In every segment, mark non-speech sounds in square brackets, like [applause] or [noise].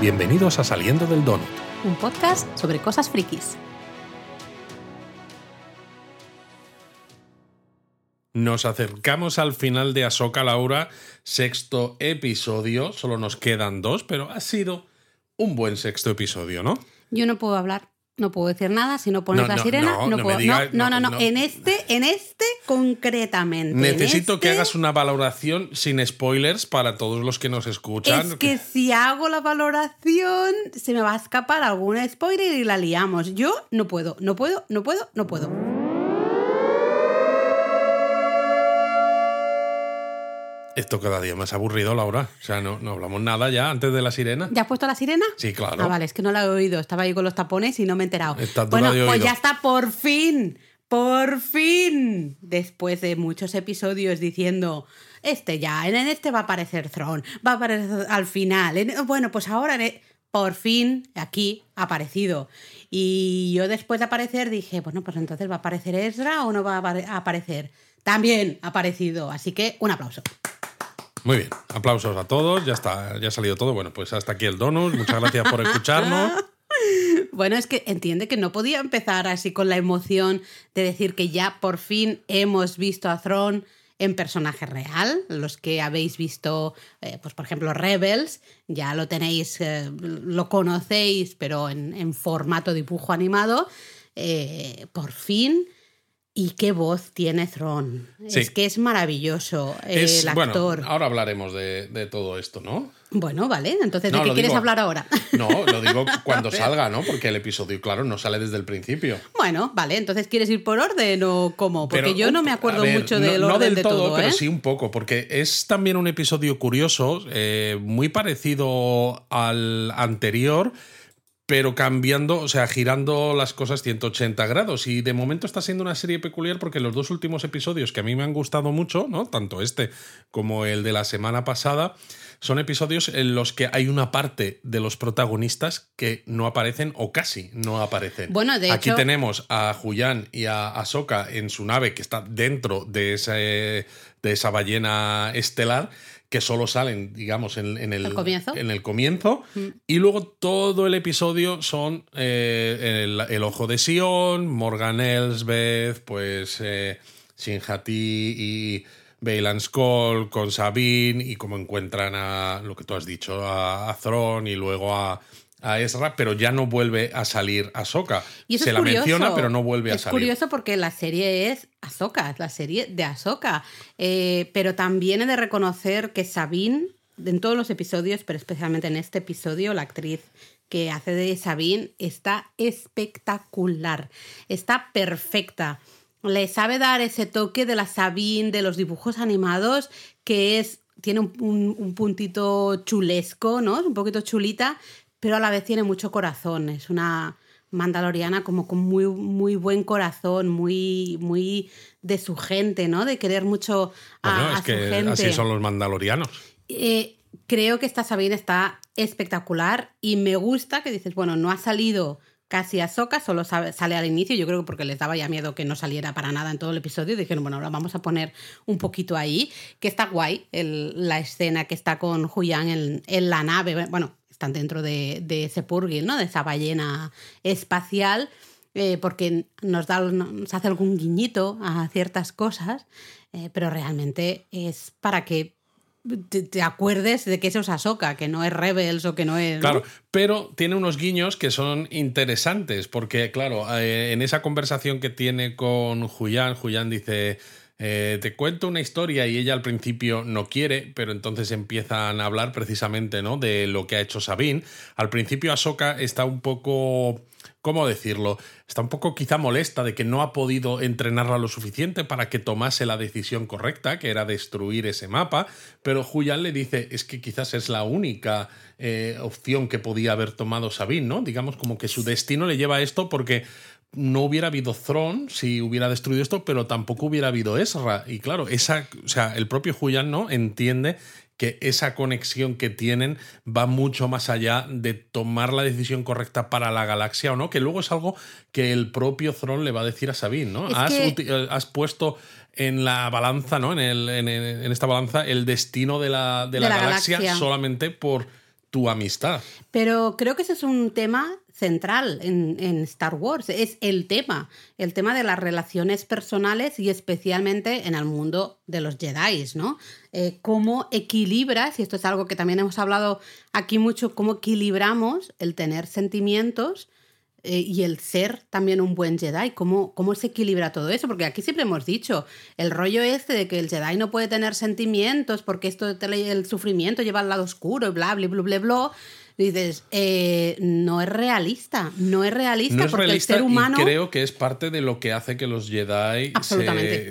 Bienvenidos a Saliendo del Donut. Un podcast sobre cosas frikis. Nos acercamos al final de Ahsoka Laura, sexto episodio. Solo nos quedan dos, pero ha sido un buen sexto episodio, ¿no? Yo no puedo hablar no puedo decir nada, si no pones No, la no, sirena, no, puedo. digas- no, no, no. En este, en este concretamente. en Necesito que este, hagas una valoración sin spoilers para todos los que nos escuchan. Es que si hago la valoración, se me va a escapar algún spoiler y la liamos. Yo no puedo, no puedo, no puedo, no puedo. Esto cada día más aburrido, Laura. O sea, no, no hablamos nada ya antes de la sirena. ¿Ya has puesto la sirena? Sí, claro. Ah, vale, es que no la he oído. Estaba ahí con los tapones y no me he enterado. Está bueno, de pues ya está, por fin. Por fin. Después de muchos episodios diciendo. Este ya, en este va a aparecer Thrawn, va a aparecer al final. en- bueno, pues ahora por fin aquí ha aparecido. Y yo después de aparecer dije, bueno, pues entonces va a aparecer Ezra o no va a aparecer. También ha aparecido, así que un aplauso. Muy bien. Aplausos a todos. Ya está, ya ha salido todo. Bueno, pues hasta aquí el donut. Muchas gracias por escucharnos. [laughs] Bueno, es que entiende que no podía empezar así con la emoción de decir que ya por fin hemos visto a Thrawn en personaje real. Los que habéis visto, eh, pues por ejemplo, Rebels, ya lo tenéis, eh, lo conocéis, pero en, formato dibujo animado. Eh, por fin. ¿Y qué voz tiene Thrawn? Sí. Es que es maravilloso eh, Es, el bueno, actor. ahora hablaremos de, de todo esto, ¿no? Bueno, vale. Entonces, No, ¿de qué quieres digo- hablar ahora? [laughs] No, lo digo cuando [laughs] salga, ¿no? Porque el episodio, claro, no sale desde el principio. Bueno, vale, entonces ¿quieres ir por orden o cómo? Porque Pero, yo no me a acuerdo ver, mucho no- del no orden del de todo, todo, pero ¿eh? sí un poco, porque es también un episodio curioso, eh, muy parecido al anterior, pero cambiando, o sea, girando las cosas 180 grados. Y de momento está siendo una serie peculiar porque los dos últimos episodios que a mí me han gustado mucho, ¿no? Tanto este como el de la semana pasada, son episodios en los que hay una parte de los protagonistas que no aparecen o casi no aparecen. Bueno, de Aquí hecho- tenemos a Julián y a Ahsoka en su nave que está dentro de, ese, de esa ballena estelar que solo salen, digamos, en, en el, ¿Al comienzo? en el comienzo. Y luego todo el episodio son eh, el, el ojo de Sion, Morgan Elsbeth, pues eh, Shinhati y Bailan Skoll con Sabine y cómo encuentran a lo que tú has dicho, a, a y luego a, a Ezra, pero ya no vuelve a salir Ahsoka. Y eso Se es la curioso. menciona, pero no vuelve a es salir. curioso porque la serie es Ahsoka, es la serie de Ahsoka. Eh, pero también he de reconocer que Sabine, en todos los episodios, pero especialmente en este episodio, la actriz que hace de Sabine está espectacular, está perfecta. Le sabe dar ese toque de la Sabine de los dibujos animados que es tiene un, un- un puntito chulesco, ¿no? Es un poquito chulita, pero a la vez tiene mucho corazón. Es una mandaloriana como con muy, muy buen corazón, muy, muy de su gente, ¿no? De querer mucho a, Bueno, a es su que gente. así son los mandalorianos. Eh, creo que esta Sabine está espectacular y me gusta que dices, bueno, no ha salido casi a Soca, solo sale al inicio, yo creo que porque les daba ya miedo que no saliera para nada en todo el episodio, dijeron, bueno, ahora vamos a poner un poquito ahí, que está guay el- la escena que está con Julián en, en la nave, bueno, están dentro de, de ese purgil, ¿no? De esa ballena espacial. eh, porque nos, da, nos hace algún guiñito a ciertas cosas, eh, pero realmente es para que te, acuerdes de que eso es Ahsoka, que no es Rebels o que no es... Claro, pero tiene unos guiños que son interesantes, porque, claro, eh, en esa conversación que tiene con Julián, Julián dice. Eh, te cuento una historia y ella al principio no quiere, pero entonces empiezan a hablar precisamente ¿no? de lo que ha hecho Sabine. Al principio Ahsoka está un poco, ¿cómo decirlo? Está un poco quizá molesta de que no ha podido entrenarla lo suficiente para que tomase la decisión correcta, que era destruir ese mapa, pero Julián le dice, es que quizás es la única eh, opción que podía haber tomado Sabine, ¿no? Digamos como que su destino le lleva a esto porque no hubiera habido Thrawn si hubiera destruido esto, pero tampoco hubiera habido Ezra. Y claro, esa, o sea, el propio Julián no entiende que esa conexión que tienen va mucho más allá de tomar la decisión correcta para la galaxia o no, que luego es algo que el propio Thrawn le va a decir a Sabine, ¿no? Has, que- eh, has puesto en la balanza, ¿no? En, el, en, en esta balanza el destino de la, de De la la galaxia, galaxia. solamente por tu amistad. Pero creo que ese es un tema central en, Star Wars. Es el tema, el tema de las relaciones personales y especialmente en el mundo de los Jedi, ¿no? Eh, cómo equilibras, y esto es algo que también hemos hablado aquí mucho, cómo equilibramos el tener sentimientos eh, y el ser también un buen Jedi, ¿cómo, cómo se equilibra todo eso, porque aquí siempre hemos dicho, el rollo este de que el Jedi no puede tener sentimientos porque esto el sufrimiento lleva al lado oscuro y bla, bla, bla, bla, bla, dices, eh, no es realista, no es realista porque el ser humano... Y creo que es parte de lo que hace que los Jedi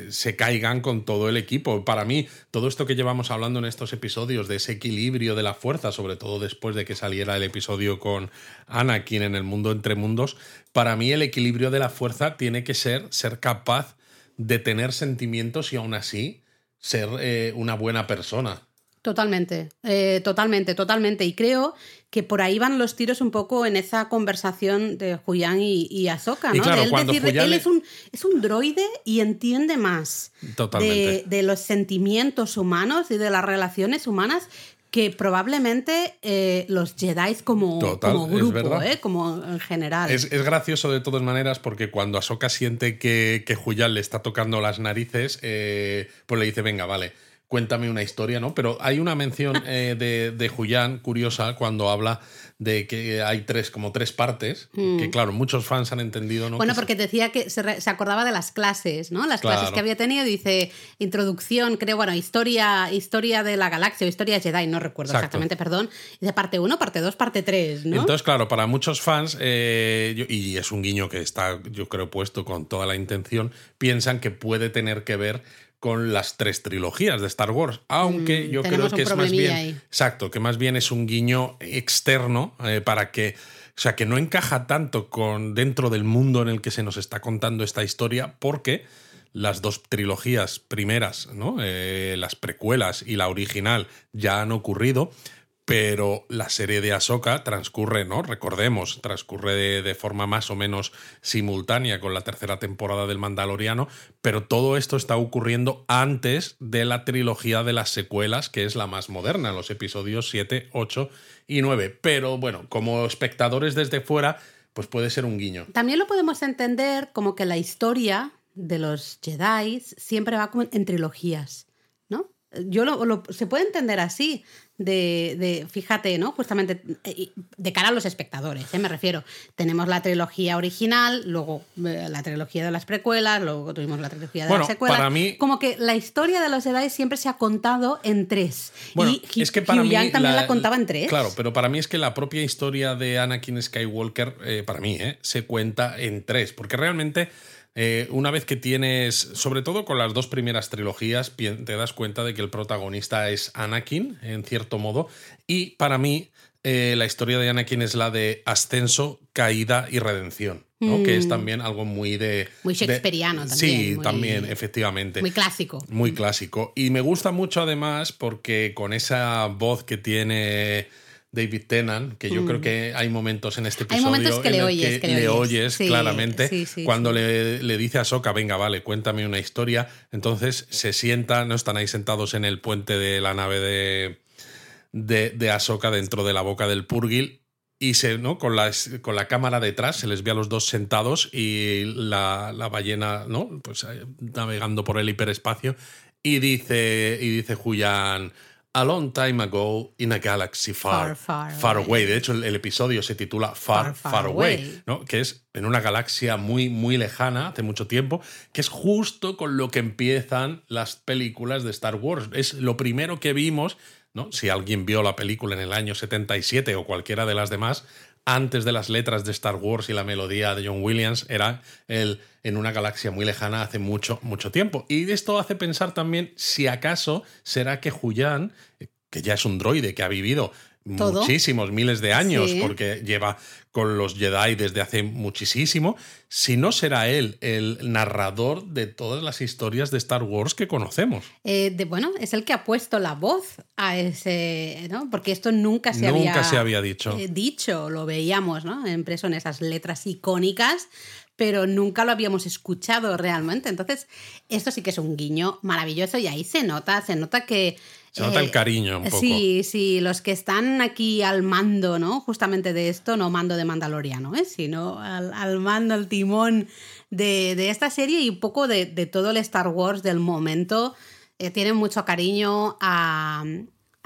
se, caigan con todo el equipo. Para mí, todo esto que llevamos hablando en estos episodios de ese equilibrio de la fuerza, sobre todo después de que saliera el episodio con Anakin en el mundo entre mundos, para mí el equilibrio de la fuerza tiene que ser ser capaz de tener sentimientos y aún así ser eh, una buena persona. Totalmente, eh, totalmente, totalmente. Y creo que por ahí van los tiros un poco en esa conversación de Julián y, y ¿no? de él decir, él es un, es un droide y entiende más de, los sentimientos humanos y de las relaciones humanas que probablemente eh, los Jedi como, como grupo, ¿eh? como en general. Es, gracioso de todas maneras porque cuando Ahsoka siente que, que Julián le está tocando las narices, pues le dice, venga, vale cuéntame una historia, ¿no? Pero hay una mención [laughs] eh, de, de Julián curiosa cuando habla de que hay tres, como tres partes, que mm. claro, muchos fans han entendido, ¿no? Bueno, porque decía que se, acordaba de las clases, ¿no? Las clases que había tenido, dice introducción, creo, bueno, historia, historia de la galaxia o historia Jedi, no recuerdo exactamente, perdón. Dice parte 1, parte 2, parte 3, ¿no? Entonces, claro, para muchos fans, eh, y es un guiño que está, yo creo, puesto con toda la intención, piensan que puede tener que ver con las tres trilogías de Star Wars, aunque mm, yo creo que es más bien exacto, que más bien es un guiño externo eh, para que o sea, que no encaja tanto con dentro del mundo en el que se nos está contando esta historia porque las dos trilogías primeras, ¿no? Eh, las precuelas y la original ya han ocurrido pero la serie de Ahsoka transcurre, ¿no? Recordemos, transcurre de, forma más o menos simultánea con la tercera temporada del Mandaloriano, pero todo esto está ocurriendo antes de la trilogía de las secuelas, que es la más moderna, los episodios 7, 8 y 9. Pero bueno, como espectadores desde fuera, pues puede ser un guiño. También lo podemos entender como que la historia de los Jedi siempre va en trilogías. Yo lo, se puede entender así de, fíjate, ¿no? Justamente eh, de cara a los espectadores, ¿eh? me refiero. Tenemos la trilogía original, luego eh, la trilogía de las precuelas, luego tuvimos la trilogía de las secuelas. Para mí... Como que la historia de los Jedi siempre se ha contado en tres. y es que para mí también la, contaba en tres. Claro, pero para mí es que la propia historia de Anakin Skywalker, para mí, se cuenta en tres, porque realmente eh, una vez que tienes, sobre todo con las dos primeras trilogías, te das cuenta de que el protagonista es Anakin, en cierto modo, y para mí eh, la historia de Anakin es la de ascenso, caída y redención. ¿no? Que es mm. también algo muy de. Muy shakespeariano también. Sí, también, efectivamente. Muy clásico. Muy clásico. Y me gusta mucho además porque con esa voz que tiene David Tennant, que yo creo mm. que hay momentos en este episodio hay momentos que le oyes, que, le oyes, claramente, cuando le, le, dice a Soka, venga, vale, cuéntame una historia, entonces se sienta, no están ahí sentados en el puente de la nave de, de, de Ahsoka dentro de la boca del Purgil y se, ¿no? con, la, con la cámara detrás se les ve a los dos sentados y la, la ballena ¿no? pues, eh, navegando por el hiperespacio y dice, y dice Julián a Long Time Ago in a Galaxy Far, far, away. De hecho, el, episodio se titula Far, Far, away, ¿no? que es en una galaxia muy, muy lejana, hace mucho tiempo, que es justo con lo que empiezan las películas de Star Wars. Es lo primero que vimos, ¿no? si alguien vio la película en el año 77 o cualquiera de las demás, antes de las letras de Star Wars y la melodía de John Williams, era el en una galaxia muy lejana hace mucho, mucho tiempo. Y esto hace pensar también si acaso será que Julián, que ya es un droide que ha vivido muchísimos miles de años, porque lleva con los Jedi desde hace muchísimo, si no será él el narrador de todas las historias de Star Wars que conocemos. Eh, de, bueno, es el que ha puesto la voz a ese, ¿no? Porque esto nunca se había... Nunca se había dicho. Eh, dicho, lo veíamos, ¿no? Impreso en esas letras icónicas pero nunca lo habíamos escuchado realmente. Entonces, esto sí que es un guiño maravilloso y ahí se nota, se nota que Se nota el cariño un poco. Sí, sí, los que están aquí al mando, ¿no? Justamente de esto, no mando de Mandaloriano, ¿eh? Sino al, mando, al timón de, esta serie y un poco de, todo el Star Wars del momento. tienen mucho cariño a,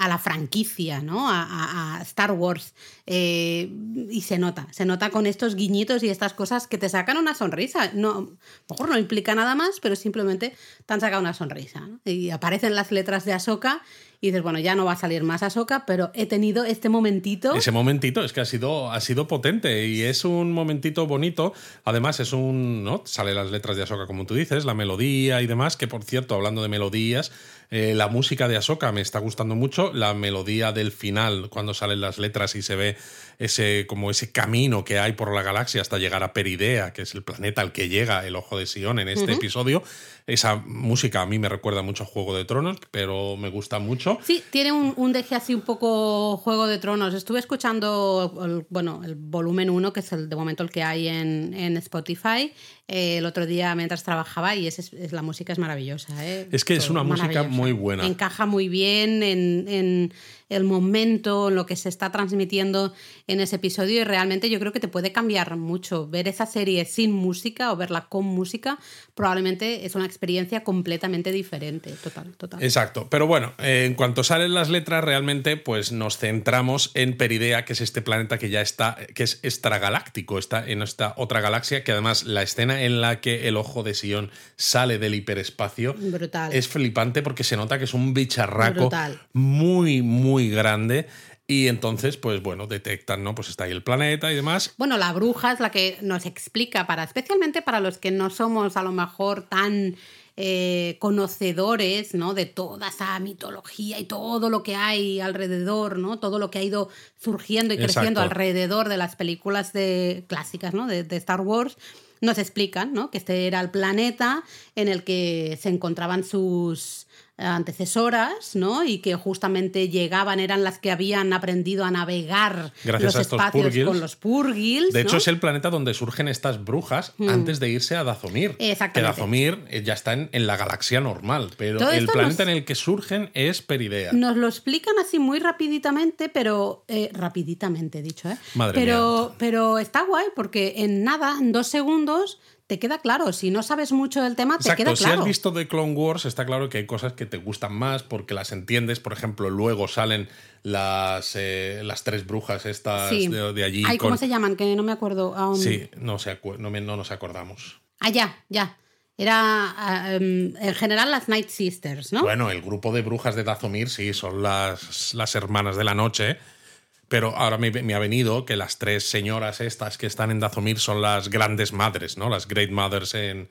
a la franquicia, ¿no? A, Star Wars. Eh, y se nota, se nota con estos guiñitos y estas cosas que te sacan una sonrisa. No, mejor no implica nada más, pero simplemente te han sacado una sonrisa. Y aparecen las letras de Ahsoka y dices, bueno, ya no va a salir más Ahsoka, pero he tenido este momentito. Ese momentito es que ha sido, ha sido potente y es un momentito bonito. Además, es un. ¿no? Sale las letras de Ahsoka, como tú dices, la melodía y demás, que por cierto, hablando de melodías, eh, la música de Ahsoka me está gustando mucho. La melodía del final, cuando salen las letras y se ve ese, como ese camino que hay por la galaxia hasta llegar a Peridea, que es el planeta al que llega el Ojo de Sion en este episodio. Esa música a mí me recuerda mucho a Juego de Tronos, pero me gusta mucho. Sí, tiene un, un deje así un poco Juego de Tronos. Estuve escuchando, el, bueno, el volumen 1, que es el de momento el que hay en, en Spotify, eh, el otro día mientras trabajaba y es, la música es maravillosa. ¿eh? Es que es una música muy buena. Encaja muy bien en, en el momento, lo que se está transmitiendo en ese episodio y realmente yo creo que te puede cambiar mucho. Ver esa serie sin música o verla con música probablemente es una experiencia completamente diferente, total, total. Exacto, pero bueno, en cuanto salen las letras realmente pues nos centramos en Peridea, que es este planeta que ya está, que es extragaláctico, está en esta otra galaxia, que además la escena en la que el ojo de Sion sale del hiperespacio Brutal. es flipante porque se nota que es un bicharraco muy, muy grande y entonces, pues bueno, detectan, ¿no? Pues está ahí el planeta y demás. Bueno, la bruja es la que nos explica, para, especialmente para los que no somos a lo mejor tan eh, conocedores, ¿no? De toda esa mitología y todo lo que hay alrededor, ¿no? Todo lo que ha ido surgiendo y creciendo alrededor de las películas de, clásicas, ¿no? De, de Star Wars nos explican ¿no? que este era el planeta en el que se encontraban sus antecesoras, ¿no? Y que justamente llegaban, eran las que habían aprendido a navegar Gracias los a espacios con los purgils. De hecho, es el planeta donde surgen estas brujas mm. antes de irse a Dazomir. Exactamente. Que Dazomir eh, ya está en, la galaxia normal, pero el planeta en el que surgen es Peridea. Nos lo explican así muy rapiditamente, pero eh, rapiditamente dicho, ¿eh? Madre pero, pero está guay porque en nada, en dos segundos te queda claro. Si no sabes mucho del tema, te queda claro. Si has visto The Clone Wars, está claro que hay cosas que te gustan más porque las entiendes. Por ejemplo, luego salen las, eh, las tres brujas estas de, allí. ¿Cómo se llaman? Que no me acuerdo. Sí, no, no, no, nos acordamos. Ah, ya, ya. Era em, en general las Night Sisters, ¿no? Bueno, el grupo de brujas de Dazomir, sí, son las, las hermanas de la noche pero ahora me, ha venido que las tres señoras estas que están en Dazomir son las grandes madres, ¿no? Las Great Mothers en,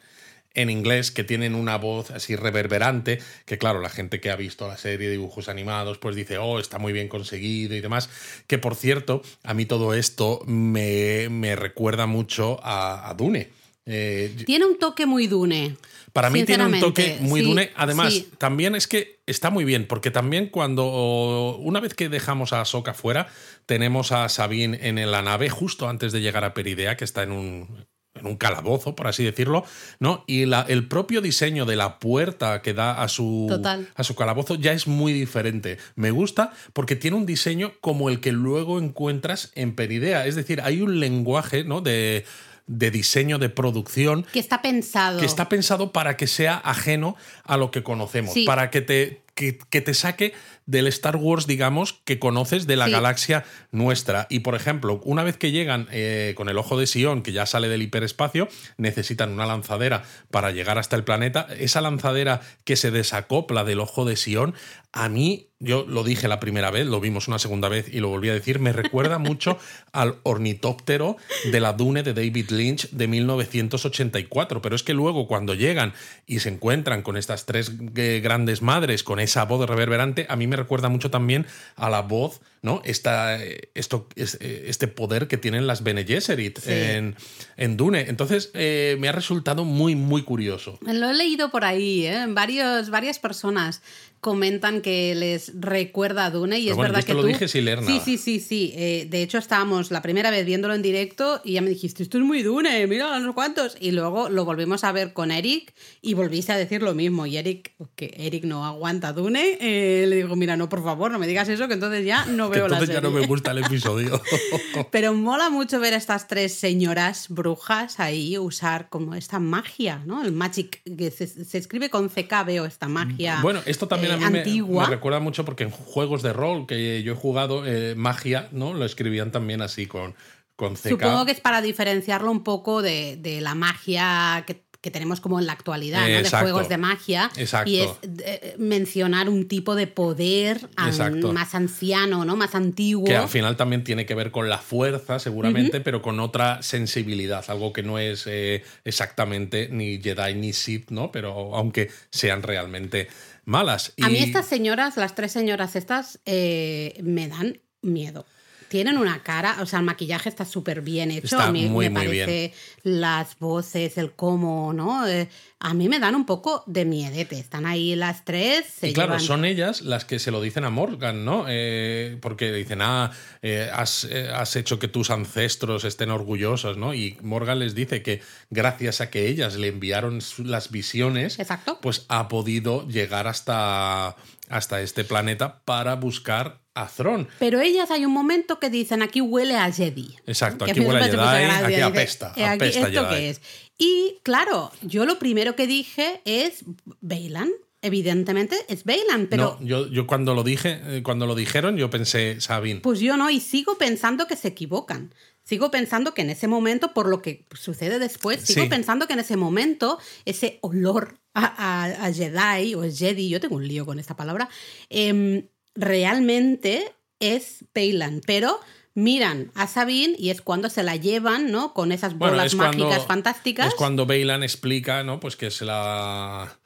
en inglés, que tienen una voz así reverberante, que claro, la gente que ha visto la serie de dibujos animados, pues dice, oh, está muy bien conseguido y demás. Que por cierto, a mí todo esto me, me recuerda mucho a, Dune. Eh, tiene un toque muy Dune. Para mí tiene un toque muy Dune. Además, también es que está muy bien, porque también cuando, una vez que dejamos a Soka fuera, tenemos a Sabine en la nave justo antes de llegar a Peridea, que está en un, en un calabozo, por así decirlo, ¿no? Y la, el propio diseño de la puerta que da a su, a su calabozo ya es muy diferente. Me gusta porque tiene un diseño como el que luego encuentras en Peridea. Es decir, hay un lenguaje, ¿no? De de diseño, de producción. Que está pensado. Que está pensado para que sea ajeno a lo que conocemos, para que te, que, te saque del Star Wars, digamos, que conoces de la galaxia nuestra. Y, por ejemplo, una vez que llegan eh, con el ojo de Sion, que ya sale del hiperespacio, necesitan una lanzadera para llegar hasta el planeta. Esa lanzadera que se desacopla del ojo de Sion, a mí yo lo dije la primera vez, lo vimos una segunda vez y lo volví a decir, me recuerda [laughs] mucho al ornitóptero de la Dune de David Lynch de 1984. Pero es que luego cuando llegan y se encuentran con estas tres eh, grandes madres, con esa voz reverberante, a mí me recuerda mucho también a la voz, ¿no? Esta, esto, eh, este poder que tienen las Bene Gesserit en, en, Dune. Entonces eh, me ha resultado muy, muy curioso. Lo he leído por ahí, ¿eh? Varios, varias personas comentan que les recuerda a Dune y es verdad que lo tú... dije sin leer Sí, sí, sí, sí. Eh, de hecho, estábamos la primera vez viéndolo en directo y ya me dijiste, esto es muy Dune, mira unos cuantos. Y luego lo volvimos a ver con Eric y volviste a decir lo mismo. Y Eric, que Eric no aguanta Dune, eh, le digo, mira, no, por favor, no me digas eso, que entonces ya no veo la serie. Ya no me gusta el episodio. [laughs] Pero mola mucho ver a estas tres señoras brujas ahí usar como esta magia, ¿no? El magic, que se, escribe con CK, veo esta magia. Bueno, esto también a mí antigua. Me, recuerda mucho porque en juegos de rol que yo he jugado, eh, magia, ¿no? Lo escribían también así con, con CK. Supongo que es para diferenciarlo un poco de, de la magia que que tenemos como en la actualidad, ¿no? de juegos de magia. Exacto. Y es eh, mencionar un tipo de poder más anciano, ¿no? Más antiguo. Que al final también tiene que ver con la fuerza, seguramente, pero con otra sensibilidad, algo que no es eh, exactamente ni Jedi ni Sith, ¿no? Pero aunque sean realmente malas. A mí estas señoras, las tres señoras estas, eh, me dan miedo tienen una cara, o sea, el maquillaje está súper bien hecho. a mí me parece las voces, el cómo, ¿no? Eh, a mí me dan un poco de miedete. Están ahí las tres. y claro, son ellas las que se lo dicen a Morgan, ¿no? Eh, porque dicen, ah, eh, has, has, hecho que tus ancestros estén orgullosos, ¿no? Y Morgan les dice que gracias a que ellas le enviaron las visiones, Exacto. pues ha podido llegar hasta, hasta este planeta para buscar a Thron. Pero ellas hay un momento que dicen aquí huele a Jedi. Exacto, aquí huele a Jedi, aquí apesta. Eh, apesta ¿Esto qué es? Y claro, yo lo primero que dije es Bailan. Evidentemente es Bailan, pero. No, yo, yo cuando lo dije, eh, cuando lo dijeron, yo pensé Sabine. Pues yo no, y sigo pensando que se equivocan. Sigo pensando que en ese momento, por lo que sucede después, sigo pensando que en ese momento ese olor a, Jedi o Jedi, yo tengo un lío con esta palabra, eh, realmente es Peylan, pero miran a Sabine y es cuando se la llevan, ¿no? Con esas bolas mágicas fantásticas. Es cuando Bailan explica, ¿no? Pues que se la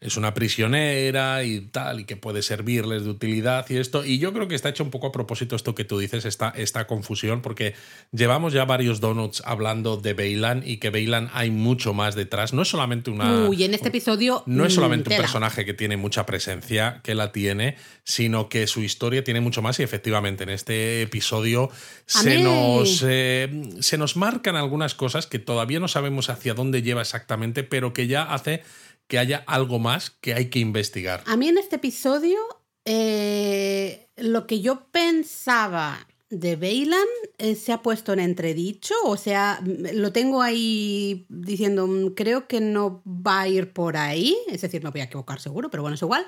es una prisionera y tal, y que puede servirles de utilidad y esto. Y yo creo que está hecho un poco a propósito esto que tú dices, esta, esta confusión, porque llevamos ya varios donuts hablando de Bailan y que Bailan hay mucho más detrás. No es solamente una. Uy, en este episodio. No es solamente un personaje que tiene mucha presencia, que la tiene, sino que su historia tiene mucho más. Y efectivamente, en este episodio se nos, eh, se nos marcan algunas cosas que todavía no sabemos hacia dónde lleva exactamente, pero que ya hace que haya algo más que hay que investigar. A mí en este episodio, eh, lo que yo pensaba de Bailan eh, se ha puesto en entredicho, o sea, lo tengo ahí diciendo, mm, creo que no va a ir por ahí, es decir, me voy a equivocar seguro, pero bueno, es igual.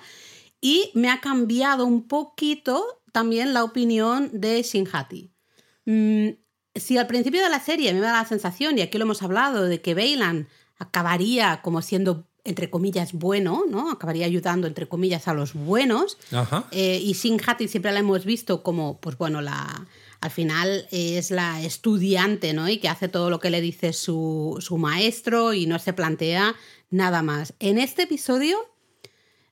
Y me ha cambiado un poquito también la opinión de Shinhati. Mm, si al principio de la serie me da la sensación, y aquí lo hemos hablado, de que Bailan acabaría como siendo entre comillas, bueno, ¿no? Acabaría ayudando, entre comillas, a los buenos. Eh, y Sin Hati siempre la hemos visto como, pues bueno, la, al final es la estudiante, ¿no? Y que hace todo lo que le dice su, su maestro y no se plantea nada más. En este episodio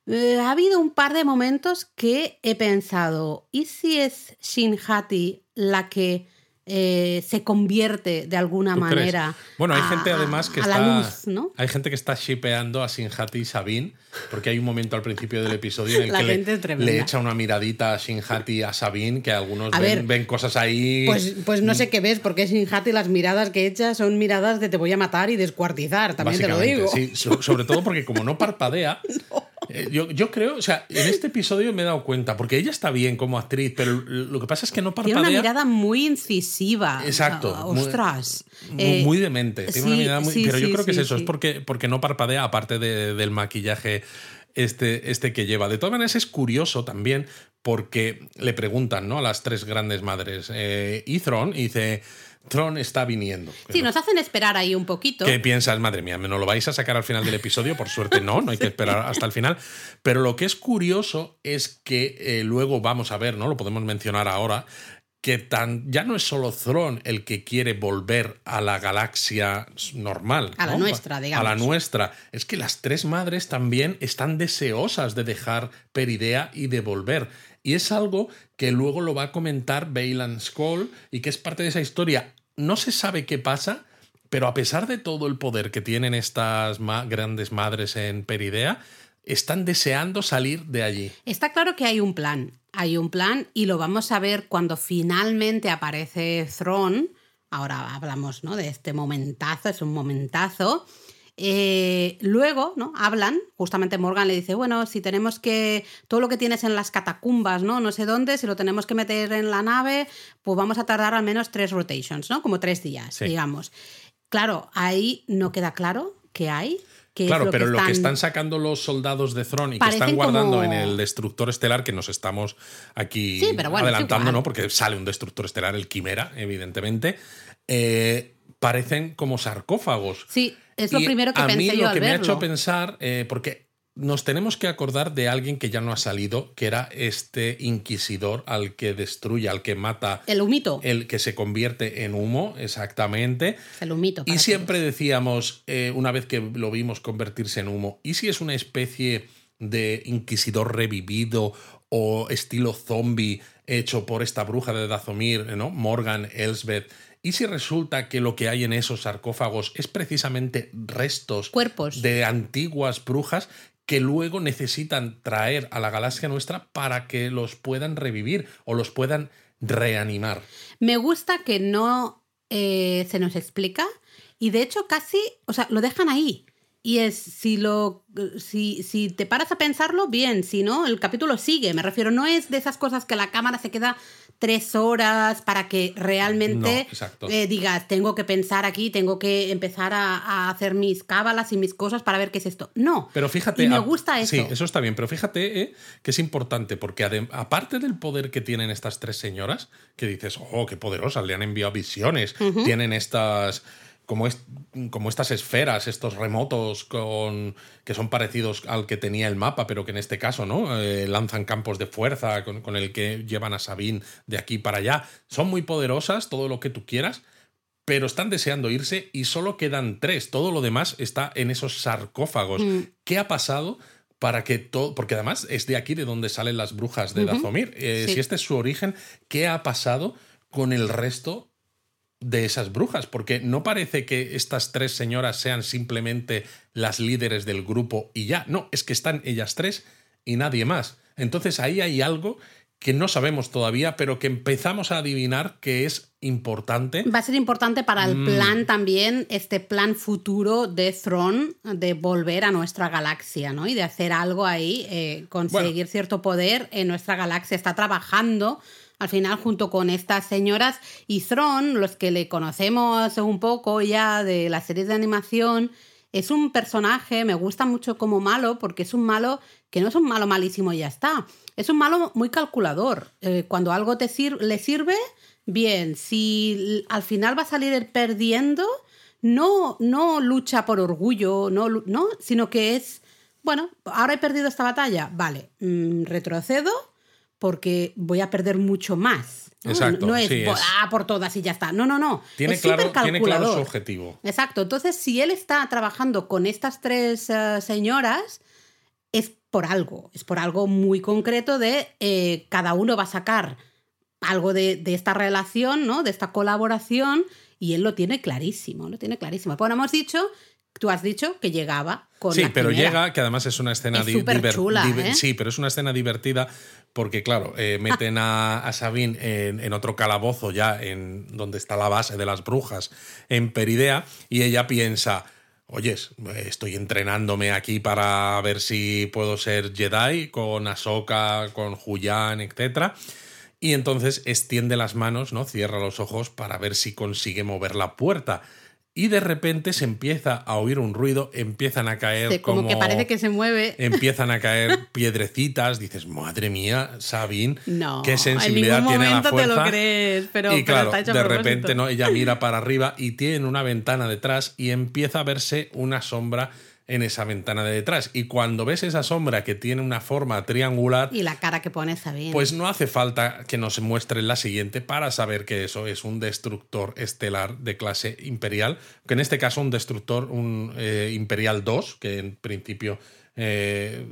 eh, ha habido un par de momentos que he pensado, ¿y si es Shin Hati la que eh, se convierte de alguna manera. Bueno, hay gente además que está. Hay gente que está shipeando a Sinjati y Sabine, porque hay un momento al principio del episodio en el [laughs] que le, echa una miradita a Sinjati y a Sabine, que algunos ven, cosas ahí. Pues, pues no sé qué ves, porque Sinjati las miradas que echa son miradas de te voy a matar y descuartizar, también te lo digo. Sí, sobre todo porque como no [laughs] parpadea. Yo, creo, o sea, en este episodio me he dado cuenta, porque ella está bien como actriz, pero lo que pasa es que no parpadea. Tiene una mirada muy incisiva. Exacto. ostras. Muy, eh, muy demente. Tiene una mirada muy. pero yo creo que es eso, es porque, porque no parpadea, aparte del maquillaje este, este que lleva. De todas maneras, es curioso también porque le preguntan ¿no? a las tres grandes madres. Eh, y dice. Tron está viniendo. Sí, nos hacen esperar ahí un poquito. ¿Qué piensas, madre mía? ¿Me no lo vais a sacar al final del episodio? Por suerte no, no hay que [laughs] esperar hasta el final. Pero lo que es curioso es que eh, luego vamos a ver, ¿no? Lo podemos mencionar ahora, que tan, ya no es solo Thron el que quiere volver a la galaxia normal. A la nuestra, digamos. A la nuestra. Es que las tres madres también están deseosas de dejar Peridea y de volver. Y es algo que luego lo va a comentar Bailan Skoll y que es parte de esa historia no se sabe qué pasa, pero a pesar de todo el poder que tienen estas grandes madres en Peridea, están deseando salir de allí. Está claro que hay un plan, hay un plan y lo vamos a ver cuando finalmente aparece Thrawn. Ahora hablamos ¿no? de este momentazo, es un momentazo. Eh, luego, ¿no? Hablan, justamente Morgan le dice, bueno, si tenemos que, todo lo que tienes en las catacumbas, ¿no? No sé dónde, si lo tenemos que meter en la nave, pues vamos a tardar al menos tres rotations, ¿no? Como tres días, digamos. Claro, ahí no queda claro qué hay. Claro, pero lo que están sacando los soldados de Throne y que están guardando en el destructor estelar, que nos estamos aquí adelantando, ¿no? Porque sale un destructor estelar, el Quimera, evidentemente. Eh, parecen como sarcófagos. Sí, es lo primero que a mí lo que me ha hecho pensar, eh, porque nos tenemos que acordar de alguien que ya no ha salido, que era este inquisidor al que destruye, al que mata. El humito. El que se convierte en humo, exactamente. El humito. Y siempre decíamos, eh, una vez que lo vimos convertirse en humo, ¿y si es una especie de inquisidor revivido o estilo zombie hecho por esta bruja de Dazomir, ¿no? Morgan Elsbeth? ¿Y si resulta que lo que hay en esos sarcófagos es precisamente restos Cuerpos. de antiguas brujas que luego necesitan traer a la galaxia nuestra para que los puedan revivir o los puedan reanimar? Me gusta que no eh, se nos explica y de hecho casi, o sea, lo dejan ahí. Y es, si, lo, si, si te paras a pensarlo, bien, si no, el capítulo sigue. Me refiero, no es de esas cosas que la cámara se queda tres horas para que realmente eh, digas, tengo que pensar aquí, tengo que empezar a, hacer mis cábalas y mis cosas para ver qué es esto. No. Pero fíjate. Y me gusta eso. Sí, eso está bien, pero fíjate eh, que es importante porque aparte del poder que tienen estas tres señoras, que dices, oh, qué poderosas, le han enviado visiones, tienen estas como, es, como estas esferas, estos remotos con, que son parecidos al que tenía el mapa, pero que en este caso no eh, lanzan campos de fuerza con, el que llevan a Sabine de aquí para allá. Son muy poderosas, todo lo que tú quieras, pero están deseando irse y solo quedan tres. Todo lo demás está en esos sarcófagos. Mm. ¿Qué ha pasado? para que todo, porque además es de aquí de donde salen las brujas de Dazomir. Eh, si este es su origen, ¿qué ha pasado con el resto de esas brujas, porque no parece que estas tres señoras sean simplemente las líderes del grupo y ya, no, es que están ellas tres y nadie más. Entonces ahí hay algo que no sabemos todavía, pero que empezamos a adivinar que es importante. Va a ser importante para el mm. plan también, este plan futuro de Throne, de volver a nuestra galaxia, ¿no? Y de hacer algo ahí, eh, conseguir cierto poder en nuestra galaxia. Está trabajando al final junto con estas señoras y Thron, los que le conocemos un poco ya de las series de animación, es un personaje, me gusta mucho como malo, porque es un malo que no es un malo malísimo y ya está. Es un malo muy calculador. Eh, cuando algo te le sirve, bien. Si al final va a salir perdiendo, no, no lucha por orgullo, no, no, sino que es, bueno, ahora he perdido esta batalla, vale, mm, retrocedo porque voy a perder mucho más. ¿no? Exacto. No es, ah, por todas y ya está. No, no, no. Tiene, claro, tiene claro su objetivo. Exacto. Entonces, si él está trabajando con estas tres eh, señoras, es por algo. Es por algo muy concreto de eh, cada uno va a sacar algo de, de, esta relación, ¿no? De esta colaboración. Y él lo tiene clarísimo, lo tiene clarísimo. Bueno, hemos dicho Tú has dicho que llegaba con Sí, pero llega, que además es una escena divertida. ¿eh? Sí, pero es una escena divertida porque, claro, eh, [laughs] meten a, Sabine en, otro calabozo ya, en donde está la base de las brujas, en Peridea, y ella piensa. Oyes, estoy entrenándome aquí para ver si puedo ser Jedi con Ahsoka, con Huyan, etc. Y entonces extiende las manos, ¿no? Cierra los ojos para ver si consigue mover la puerta y de repente se empieza a oír un ruido, empiezan a caer como, que parece que se mueve. Empiezan a caer piedrecitas, dices, madre mía, Sabine, qué sensibilidad tiene la fuerza. te lo crees, pero, y claro, de repente no, ella mira para arriba y tiene una ventana detrás y empieza a verse una sombra en esa ventana de detrás. Y cuando ves esa sombra que tiene una forma triangular. Y la cara que pone Sabine. Pues no hace falta que nos muestre la siguiente para saber que eso es un destructor estelar de clase imperial. Que en este caso un destructor, un eh, Imperial 2, que en principio. Eh,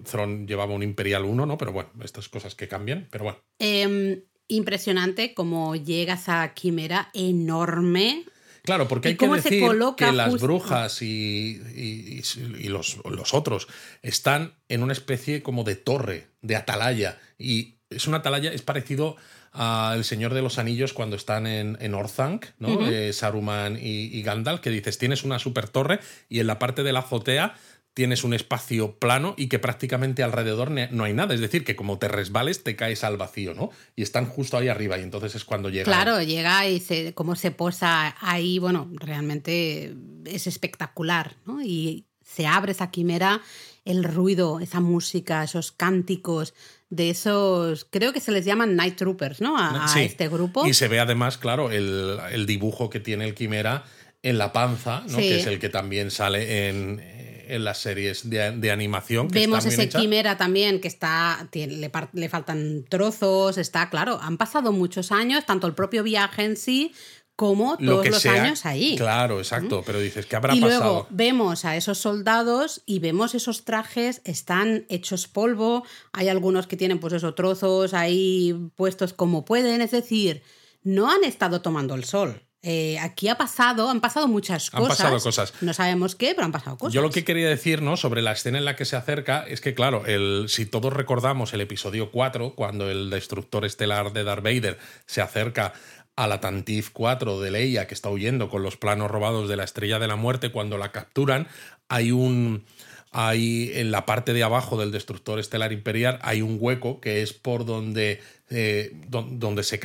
llevaba un Imperial 1, ¿no? Pero bueno, estas cosas que cambian, pero bueno. Em, impresionante como llega esa quimera enorme Claro, porque hay que decir que las brujas y, los, otros están en una especie como de torre, de atalaya. Y es una atalaya, es parecido a El Señor de los Anillos cuando están en, en Orthanc, ¿no? Eh, Saruman y, y, Gandalf, que dices, tienes una super torre y en la parte de la azotea tienes un espacio plano y que prácticamente alrededor no hay nada. Es decir, que como te resbales, te caes al vacío, ¿no? Y están justo ahí arriba y entonces es cuando llega. Claro, llega y se, cómo se posa ahí, bueno, realmente es espectacular, ¿no? Y se abre esa quimera, el ruido, esa música, esos cánticos de esos, creo que se les llaman Night Troopers, ¿no? A, este grupo. Y se ve además, claro, el, el, dibujo que tiene el quimera en la panza, ¿no? que es el que también sale en, en las series de, animación. Vemos ese quimera también que está, le, le, faltan trozos, está claro, han pasado muchos años, tanto el propio viaje en sí como todos los años ahí. Claro, exacto, pero dices, ¿qué habrá y pasado? luego vemos a esos soldados y vemos esos trajes, están hechos polvo, hay algunos que tienen pues esos trozos ahí puestos como pueden, es decir, no han estado tomando el sol. Eh, aquí ha pasado, han pasado muchas cosas. Han pasado cosas. No sabemos qué, pero han pasado cosas. Yo lo que quería decir ¿no? sobre la escena en la que se acerca es que, claro, el, si todos recordamos el episodio 4, cuando el destructor estelar de Darth Vader se acerca a la Tantif 4 de Leia, que está huyendo con los planos robados de la Estrella de la Muerte, cuando la capturan, hay un hay en la parte de abajo del destructor estelar imperial hay un hueco que es por donde, eh, donde se,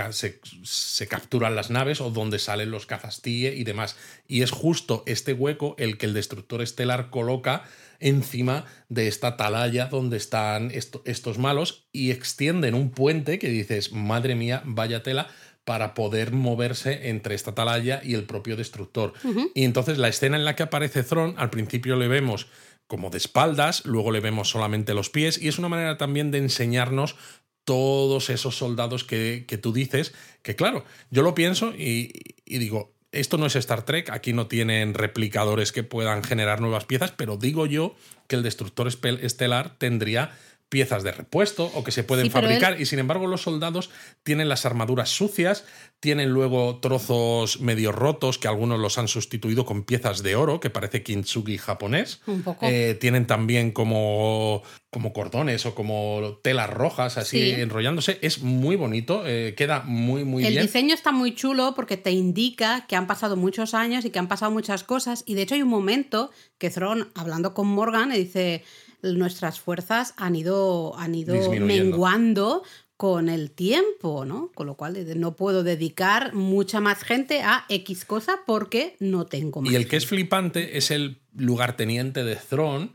se, capturan las naves o donde salen los cazastille y demás. Y es justo este hueco el que el destructor estelar coloca encima de esta atalaya donde están estos malos y extienden un puente que dices, madre mía, vaya tela, para poder moverse entre esta atalaya y el propio destructor. Y entonces la escena en la que aparece Thron, al principio le vemos como de espaldas, luego le vemos solamente los pies y es una manera también de enseñarnos todos esos soldados que, tú dices, que claro, yo lo pienso y, y digo, esto no es Star Trek, aquí no tienen replicadores que puedan generar nuevas piezas, pero digo yo que el destructor estelar tendría piezas de repuesto o que se pueden fabricar y sin embargo los soldados tienen las armaduras sucias, tienen luego trozos medio rotos que algunos los han sustituido con piezas de oro que parece kintsugi japonés. Un poco. Eh, tienen también como, como cordones o como telas rojas así enrollándose. Es muy bonito, eh, queda muy muy bien. El diseño está muy chulo porque te indica que han pasado muchos años y que han pasado muchas cosas y de hecho hay un momento que Thron hablando con Morgan le dice nuestras fuerzas han ido, han ido menguando con el tiempo, ¿no? Con lo cual no puedo dedicar mucha más gente a X cosa porque no tengo más. Y el que es flipante es el lugarteniente de Throne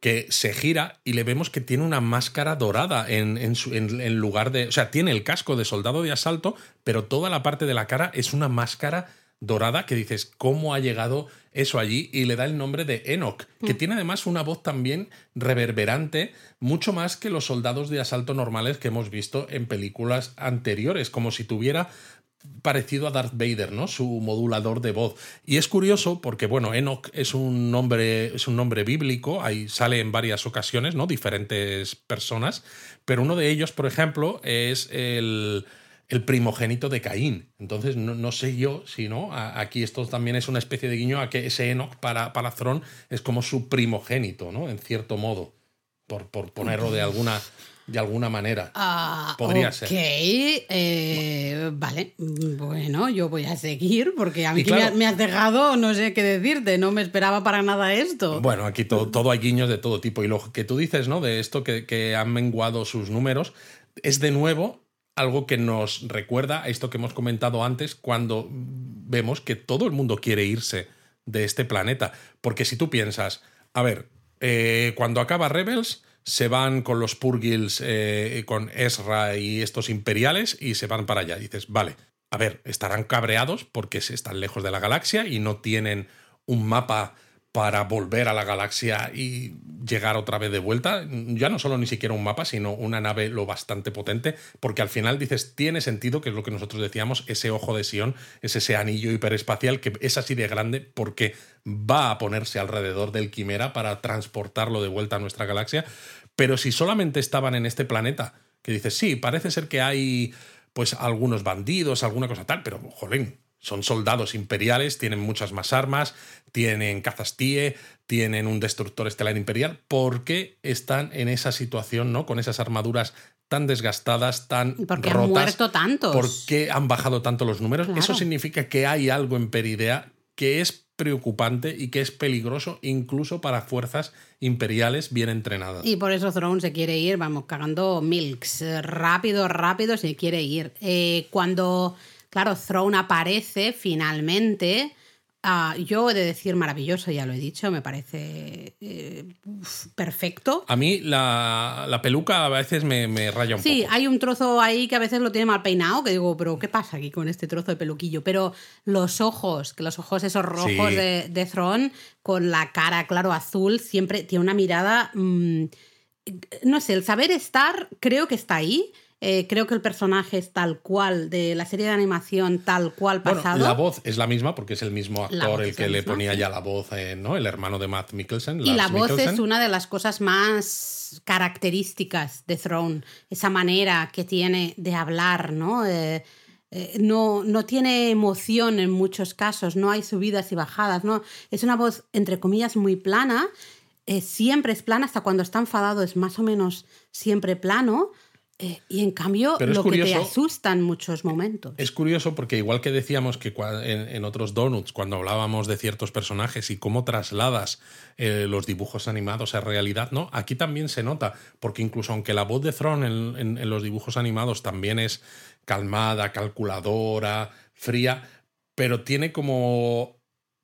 que se gira y le vemos que tiene una máscara dorada en, en, lugar de... O sea, tiene el casco de soldado de asalto, pero toda la parte de la cara es una máscara dorada que dices, ¿cómo ha llegado eso allí? Y le da el nombre de Enoch, que mm. tiene además una voz también reverberante, mucho más que los soldados de asalto normales que hemos visto en películas anteriores, como si tuviera parecido a Darth Vader, ¿no? Su modulador de voz. Y es curioso porque, bueno, Enoch es un nombre, es un nombre bíblico, ahí sale en varias ocasiones, ¿no? Diferentes personas, pero uno de ellos, por ejemplo, es el el primogénito de Caín. Entonces, no, sé yo si no, aquí esto también es una especie de guiño a que ese Enoch para, para Thron es como su primogénito, ¿no? En cierto modo, por, por ponerlo de alguna, de alguna manera. Ah, Podría ser. Ok, eh, vale. Bueno, yo voy a seguir porque a mí me, has dejado, no sé qué decirte, no me esperaba para nada esto. Bueno, aquí todo, todo hay guiños de todo tipo. Y lo que tú dices, ¿no? De esto que, que han menguado sus números, es de nuevo algo que nos recuerda a esto que hemos comentado antes cuando vemos que todo el mundo quiere irse de este planeta. Porque si tú piensas, a ver, eh, cuando acaba Rebels, se van con los Purgils, eh, con Ezra y estos imperiales y se van para allá. dices, vale, a ver, estarán cabreados porque están lejos de la galaxia y no tienen un mapa para volver a la galaxia y llegar otra vez de vuelta. Ya no solo ni siquiera un mapa, sino una nave lo bastante potente, porque al final dices, tiene sentido, que es lo que nosotros decíamos, ese ojo de Sion, es ese anillo hiperespacial que es así de grande porque va a ponerse alrededor del Quimera para transportarlo de vuelta a nuestra galaxia. Pero si solamente estaban en este planeta, que dices, sí, parece ser que hay pues algunos bandidos, alguna cosa tal, pero jolín, son soldados imperiales, tienen muchas más armas, tienen cazas TIE, tienen un destructor estelar imperial, porque están en esa situación, ¿no? Con esas armaduras tan desgastadas, tan Porque rotas. han muerto tantos. ¿Por qué han bajado tanto los números? Claro. Eso significa que hay algo en Peridea que es preocupante y que es peligroso incluso para fuerzas imperiales bien entrenadas. Y por eso Throne se quiere ir, vamos, cagando milks. Rápido, rápido se quiere ir. Eh, cuando, claro, Throne aparece finalmente, ah, yo he de decir maravilloso, ya lo he dicho, me parece eh, uf, perfecto. A mí la, la peluca a veces me, me raya un Sí, poco. hay un trozo ahí que a veces lo tiene mal peinado, que digo, pero ¿qué pasa aquí con este trozo de peluquillo? Pero los ojos, que los ojos esos rojos Sí. de, de con la cara, claro, azul, siempre tiene una mirada... mm, no sé, el saber estar creo que está ahí. Eh, creo que el personaje es tal cual, de la serie de animación tal cual Bueno, pasado. la voz es la misma porque es el mismo actor el que le misma, ponía sí. ya la voz, eh, ¿no? El hermano de Matt Mikkelsen. Y la voz Mikkelsen. es una de las cosas más características de Throne, esa manera que tiene de hablar, ¿no? Eh, eh, no, no tiene emoción en muchos casos, no hay subidas y bajadas, ¿no? Es una voz, entre comillas, muy plana, eh, siempre es plana, hasta cuando está enfadado es más o menos siempre plano, eh, y en cambio Pero lo que te curioso- asusta en muchos momentos. Es curioso porque igual que decíamos que en, en otros donuts, cuando hablábamos de ciertos personajes y cómo trasladas eh, los dibujos animados a realidad, ¿no? Aquí también se nota, porque incluso aunque la voz de Thron en, en- en los dibujos animados también es calmada, calculadora, fría, pero tiene como...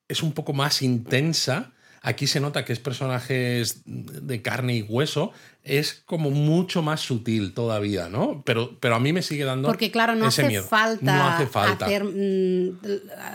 es un poco más intensa. Aquí se nota que es personajes de carne y hueso, es como mucho más sutil todavía, ¿no? Pero, pero a mí me sigue dando Porque claro, no ese hace, miedo. falta No hace falta. hacer... mm,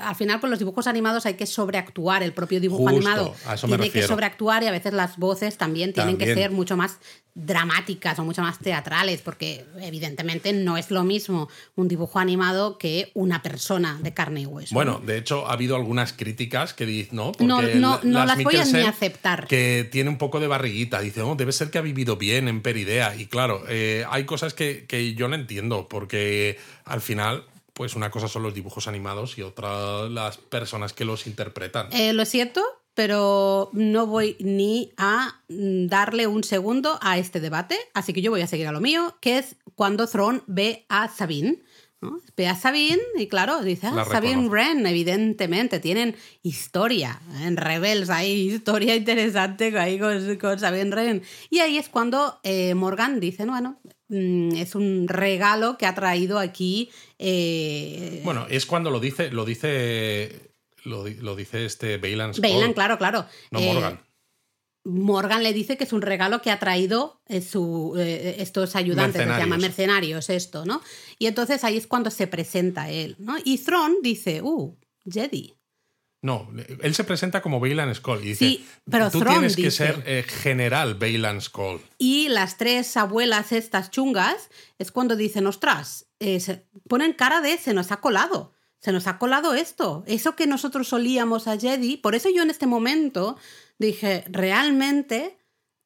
al final con los dibujos animados hay que sobreactuar, el propio dibujo Justo, animado a eso me tiene que sobreactuar y a veces las voces también tienen que ser mucho más dramáticas o mucho más teatrales, porque evidentemente no es lo mismo un dibujo animado que una persona de carne y hueso. Bueno, de hecho, ha habido algunas críticas que dicen, ¿no? No, Porque no, la- no Lars las voy a ni aceptar. Que tiene un poco de barriguita. Dice, oh, debe ser que ha vivido bien en Peridea. Y claro, eh, hay cosas que, que yo no entiendo, porque al final, pues una cosa son los dibujos animados y otra las personas que los interpretan. Eh, lo siento, pero no voy ni a mm, darle un segundo a este debate, así que yo voy a seguir a lo mío, que es cuando Thrawn ve a Sabine. ¿No? Ve a Sabine y claro, dice, ah, Sabine reconoce. Wren, evidentemente, tienen historia. En Rebels hay historia interesante ahí con, con Sabine Wren. Y ahí es cuando eh, Morgan dice, bueno, mm, es un regalo que ha traído aquí... eh, Bueno, es cuando lo dice, lo dice, lo, di- lo dice este Skoll. Bailan, claro, claro. No Eh, Morgan. Morgan le dice que es un regalo que ha traído eh, su, eh, estos ayudantes, que se Mercenarios. llaman mercenarios, esto, ¿no? Y entonces ahí es cuando se presenta él, ¿no? Y Thrawn dice, uh, Jedi. No, él se presenta como Baylan Skoll y dice, Sí, pero tú Thrawn tienes que dice- ser eh, general Baylan Skoll. Y las tres abuelas estas chungas es cuando dicen, ostras, eh, se ponen cara de se nos ha colado. Se nos ha colado esto. Eso que nosotros solíamos a Jedi. Por eso yo en este momento dije, realmente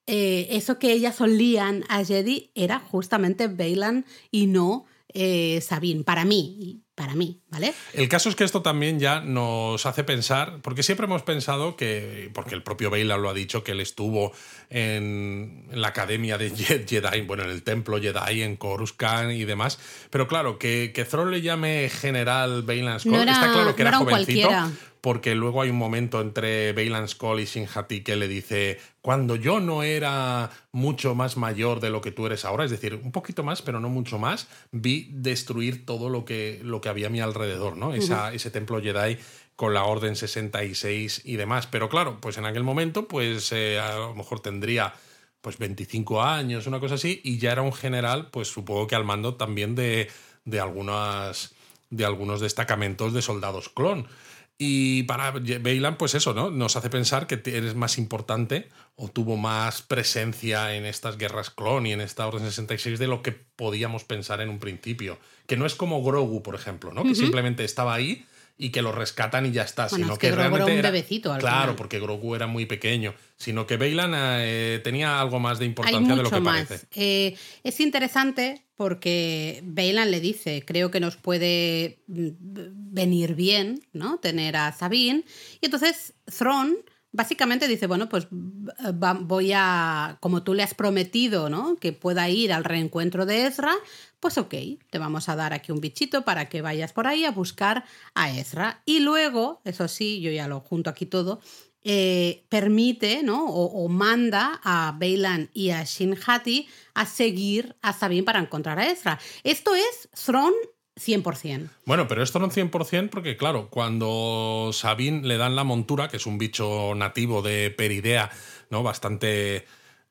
eh, eso que ellas olían a Jedi era justamente Bailan y no eh, Sabine. Para mí, para mí, ¿vale? El caso es que esto también ya nos hace pensar, porque siempre hemos pensado que, porque el propio Bailan lo ha dicho, que él estuvo en, en la academia de Je- Jedi, bueno, en el templo Jedi, en Coruscant y demás, pero claro, que, que Thrawn le llame general Bailan Skoll, No está claro que no era, era jovencito, cualquiera. Porque luego hay un momento entre Bailan Skoll y Sinjati que le dice, cuando yo no era mucho más mayor de lo que tú eres ahora, es decir, un poquito más, pero no mucho más, vi destruir todo lo que, lo que había a mi alrededor, ¿no? Esa, Ese templo Jedi con la Orden 66 y demás. Pero claro, pues en aquel momento, pues eh, a lo mejor tendría pues 25 años, una cosa así, y ya era un general, pues supongo que al mando también de, de algunas de algunos destacamentos de soldados clon. Y para Bailan, pues eso, ¿no? Nos hace pensar que eres más importante o tuvo más presencia en estas guerras clon y en esta Orden 66 de lo que podíamos pensar en un principio. Que no es como Grogu, por ejemplo, ¿no? Que simplemente estaba ahí y que lo rescatan y ya está. Bueno, sino es que Grogu realmente era un bebecito al Claro, final. porque Grogu era muy pequeño. Sino que Bailan eh, tenía algo más de Hay importancia de lo que más. parece. Eh, es interesante porque Bailan le dice, creo que nos puede mm, venir bien, ¿no? Tener a Sabine. Y entonces Thrawn básicamente dice, bueno, pues voy a, como tú le has prometido, ¿no? Que pueda ir al reencuentro de Ezra, pues ok, te vamos a dar aquí un bichito para que vayas por ahí a buscar a Ezra. Y luego, eso sí, yo ya lo junto aquí todo, eh, permite ¿no? O, manda a Bailan y a Shinhati a seguir a Sabine para encontrar a Ezra. Esto es Throne 100%. Bueno, pero esto no 100% porque, claro, cuando Sabine le dan la montura, que es un bicho nativo de Peridea, ¿no? Bastante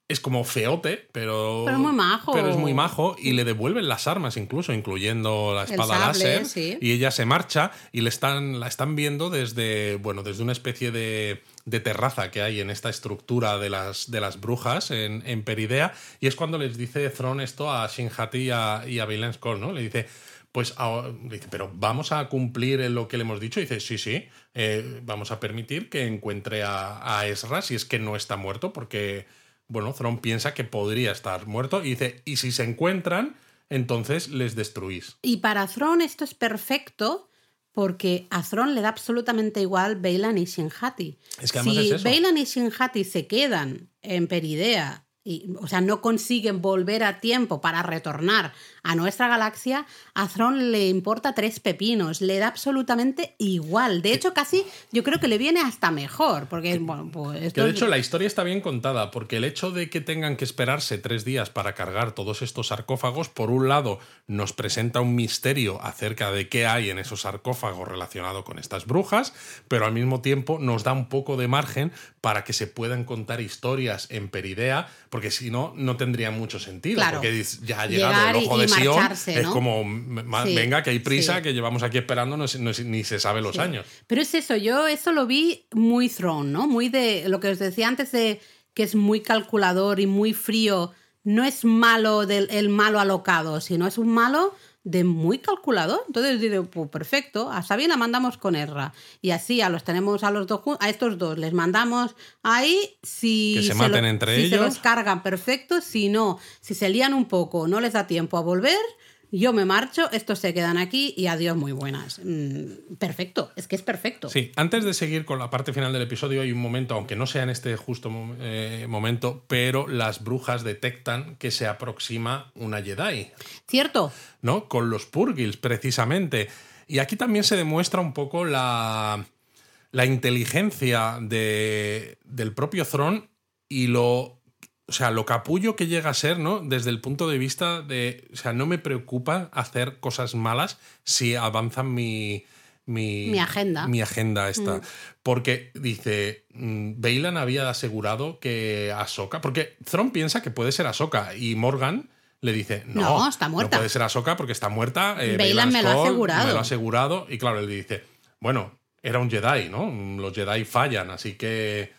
es como feote, pero. Pero muy majo. Pero es muy majo y le devuelven las armas, incluso, incluyendo la espada láser. Y ella se marcha y le están, la están viendo desde, bueno, desde una especie de, de terraza que hay en esta estructura de las, de las brujas en, en Peridea. Y es cuando les dice Thron esto a Shinhati y a, y a ¿no? Le dice. Pues dice, pero vamos a cumplir lo que le hemos dicho. Y dice, sí, sí, eh, vamos a permitir que encuentre a, a Ezra si es que no está muerto, porque bueno, Thron piensa que podría estar muerto y dice, y si se encuentran, entonces les destruís. Y para Thron esto es perfecto porque a Thron le da absolutamente igual Bailan y Shinhati. Es que además si es y Shinhati se quedan en Peridea o sea, no consiguen volver a tiempo para retornar a nuestra galaxia, a Thron le importa tres pepinos, le da absolutamente igual. De hecho, casi yo creo que le viene hasta mejor, porque bueno, pues de hecho la historia está bien contada, porque el hecho de que tengan que esperarse tres días para cargar todos estos sarcófagos, por un lado, nos presenta un misterio acerca de qué hay en esos sarcófagos relacionado con estas brujas, pero al mismo tiempo nos da un poco de margen para que se puedan contar historias en Peridea porque si no, no tendría mucho sentido. Porque ya ha llegado el ojo de Sion, es como, venga, que hay prisa, que llevamos aquí esperando, no, ni se sabe los años. Pero es eso, yo eso lo vi muy Throne, ¿no? Muy de lo que os decía antes de que es muy calculador y muy frío. No es malo del el malo alocado, sino es un malo de muy calculado. Entonces digo, pues perfecto, a Sabina mandamos con Erra. Y así a los tenemos a los dos a estos dos, les mandamos ahí si se, maten entre si ellos. se los cargan, perfecto. Si no, si se lían un poco, no les da tiempo a volver, yo me marcho, estos se quedan aquí y adiós, muy buenas. Mm, perfecto, es que es perfecto. Sí, antes de seguir con la parte final del episodio, hay un momento, aunque no sea en este justo eh, momento, pero las brujas detectan que se aproxima una Jedi. Cierto. ¿No? Con los Purgils, precisamente. Y aquí también se demuestra un poco la, la inteligencia de, del propio Thron y lo o sea, lo capullo que llega a ser, ¿no? Desde el punto de vista de, o sea, no me preocupa hacer cosas malas si avanzan mi... Mi, agenda. Mi agenda esta. Mm. Porque dice, mm, Bailan había asegurado que Ahsoka, porque Thron piensa que puede ser Ahsoka y Morgan le dice, no, está muerta. No puede ser Ahsoka porque está muerta. Eh, me lo ha asegurado. Me lo ha asegurado. Y claro, él le dice, bueno, era un Jedi, ¿no? Los Jedi fallan, así que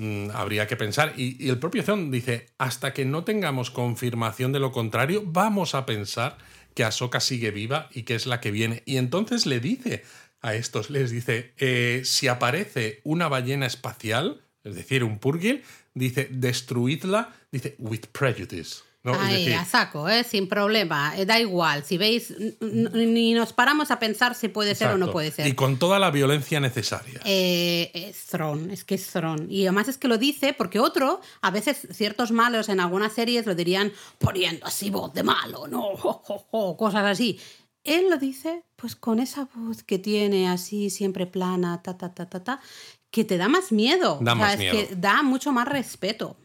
Mm, habría que pensar. Y, el propio Zon dice, hasta que no tengamos confirmación de lo contrario, vamos a pensar que Ahsoka sigue viva y que es la que viene. Y entonces le dice a estos, les dice, eh, si aparece una ballena espacial, es decir, un purgil, dice, destruidla, dice, with prejudice. Ahí, a saco, ¿eh? sin problema. Eh, da igual. Si veis, ni nos paramos a pensar si puede ser o no puede ser. Y con toda la violencia necesaria. Eh, es Throne, es que es Throne. Y además es que lo dice porque otro, a veces ciertos malos en algunas series lo dirían poniendo así voz de malo, ¿no? [laughs] cosas así. Él lo dice pues con esa voz que tiene así siempre plana, ta, ta, ta, ta, ta, que te da más miedo. Da más miedo. que da mucho más respeto.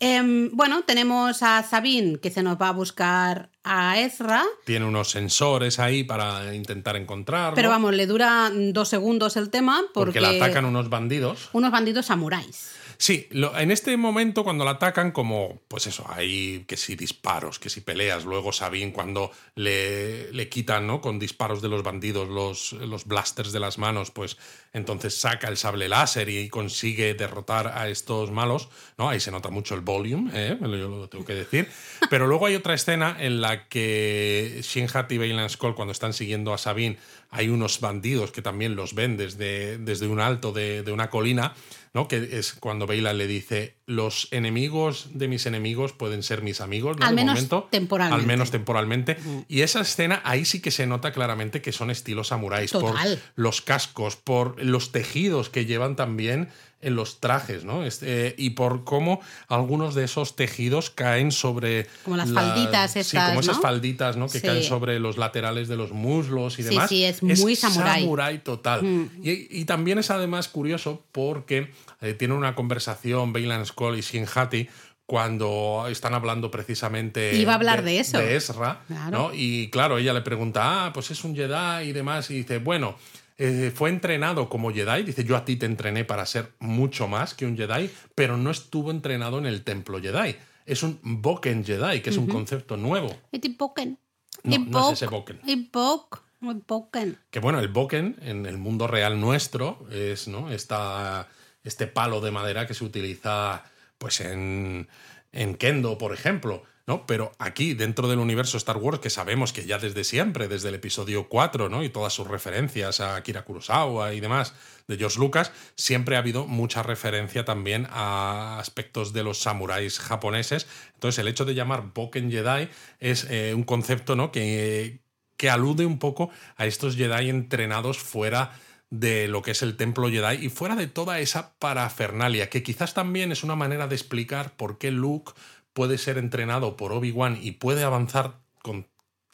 Em, bueno, tenemos a Sabine que se nos va a buscar a Ezra. Tiene unos sensores ahí para intentar encontrarlo. Pero vamos, le dura dos segundos el tema porque, porque le atacan unos bandidos. Unos bandidos samuráis. Sí, en este momento cuando la atacan, como, pues eso, hay que si disparos, que si peleas, luego Sabine cuando le, le quitan, ¿no? Con disparos de los bandidos los, los blasters de las manos, pues entonces saca el sable láser y consigue derrotar a estos malos, ¿no? Ahí se nota mucho el volume, ¿eh? yo lo tengo que decir. [laughs] Pero luego hay otra escena en la que Shinhat y Bailan Skull, cuando están siguiendo a Sabine, hay unos bandidos que también los ven desde, desde un alto de, de una colina ¿no? Que es cuando Beyla le dice, los enemigos de mis enemigos pueden ser mis amigos, Al menos temporalmente. Al menos temporalmente. Y esa escena, ahí sí que se nota claramente que son estilos samuráis. Por los cascos, por los tejidos que llevan también en los trajes, ¿no? Este, y por cómo algunos de esos tejidos caen sobre... Como las falditas estas, Sí, como esas ¿no? falditas, ¿no? Que Sí. caen sobre los laterales de los muslos y Sí, demás. sí, es muy samurái. samurái total. Mm. Y, y también es además curioso porque eh, tiene una conversación Bailan Skull y Shinhati cuando están hablando precisamente Iba a hablar de eso. de Ezra, Claro. ¿no? Y claro, ella le pregunta, ah, pues es un Jedi y demás, y dice, bueno, eh, fue entrenado como Jedi, dice, yo a ti te entrené para ser mucho más que un Jedi, pero no estuvo entrenado en el templo Jedi. Es un Boken Jedi, que es un concepto nuevo. Es Ipoken. No, no es ese. Boken. Ipoken. Que bueno, el Boken en el mundo real nuestro es ¿no? Esta, este palo de madera que se utiliza pues en, en Kendo, por ejemplo. ¿no? Pero aquí, dentro del universo Star Wars, que sabemos que ya desde siempre, desde el episodio 4, ¿no? Y todas sus referencias a Akira Kurosawa y demás de George Lucas, siempre ha habido mucha referencia también a aspectos de los samuráis japoneses. Entonces, el hecho de llamar Boken Jedi es eh, un concepto, ¿no? Que, que alude un poco a estos Jedi entrenados fuera de lo que es el templo Jedi y fuera de toda esa parafernalia, que quizás también es una manera de explicar por qué Luke puede ser entrenado por Obi-Wan y puede avanzar con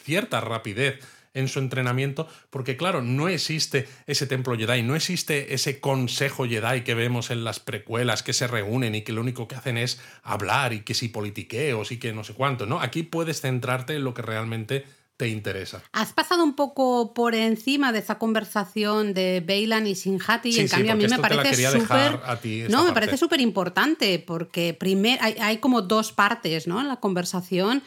cierta rapidez en su entrenamiento, porque claro, no existe ese templo Jedi, no existe ese consejo Jedi que vemos en las precuelas que se reúnen y que lo único que hacen es hablar y que si politiqueos y que no sé cuánto, ¿no? Aquí puedes centrarte en lo que realmente te interesa. Has pasado un poco por encima de esa conversación de Bailan y Sinhati Sí, y en sí, cambio a mí me parece súper no me parece súper importante porque primer hay, hay como dos partes no en la conversación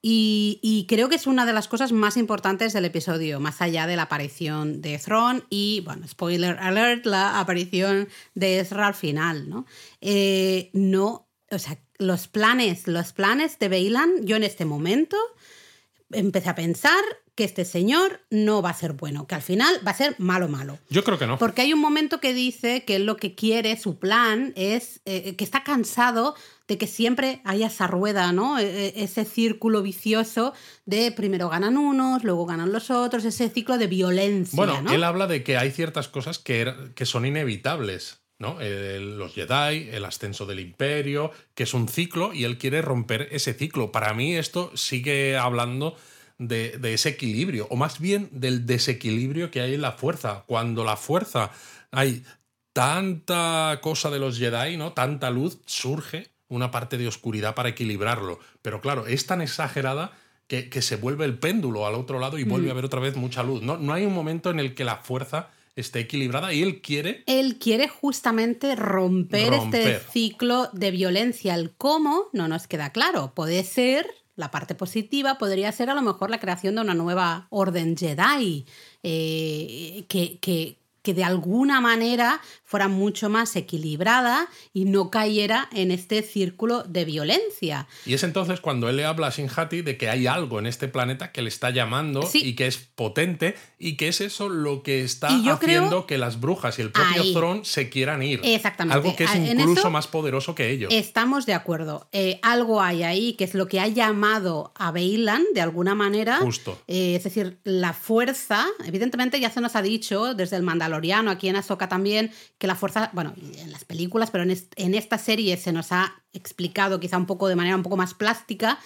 y, y creo que es una de las cosas más importantes del episodio más allá de la aparición de Thrawn y bueno spoiler alert la aparición de Ezra al final no Eh, no o sea los planes los planes de Bailan yo en este momento empecé a pensar que este señor no va a ser bueno, que al final va a ser malo malo. Yo creo que no. Porque hay un momento que dice que él lo que quiere, su plan, es eh, que está cansado de que siempre haya esa rueda, ¿no? E- e- Ese círculo vicioso de primero ganan unos, luego ganan los otros, ese ciclo de violencia. Bueno, ¿no? él habla de que hay ciertas cosas que, que son inevitables. ¿No? El- los Jedi, el ascenso del imperio, que es un ciclo y él quiere romper ese ciclo. Para mí esto sigue hablando de, de ese equilibrio, o más bien del desequilibrio que hay en la fuerza. Cuando la fuerza hay tanta cosa de los Jedi, ¿no? Tanta luz, surge una parte de oscuridad para equilibrarlo. Pero claro, es tan exagerada que, que se vuelve el péndulo al otro lado y vuelve a haber otra vez mucha luz. No, no hay un momento en el que la fuerza esté equilibrada y él quiere Él quiere justamente romper, Romper. este ciclo de violencia. El cómo no nos queda claro. Puede ser, la parte positiva podría ser a lo mejor la creación de una nueva orden Jedi, eh, que, que- que de alguna manera fuera mucho más equilibrada y no cayera en este círculo de violencia. Y es entonces cuando él le habla a Sinhati de que hay algo en este planeta que le está llamando Sí. y que es potente y que es eso lo que está haciendo creo- que las brujas y el propio Ahí. Thron se quieran ir. Exactamente. Algo que es En incluso más poderoso que ellos. Estamos de acuerdo. Eh, algo hay ahí que es lo que ha llamado a Bailan de alguna manera. Justo. Eh, es decir, la fuerza, evidentemente ya se nos ha dicho desde el Mandaloriano, aquí en Ahsoka también, que la fuerza, bueno, en las películas, pero en, est- en esta serie se nos ha explicado quizá un poco de manera un poco más plástica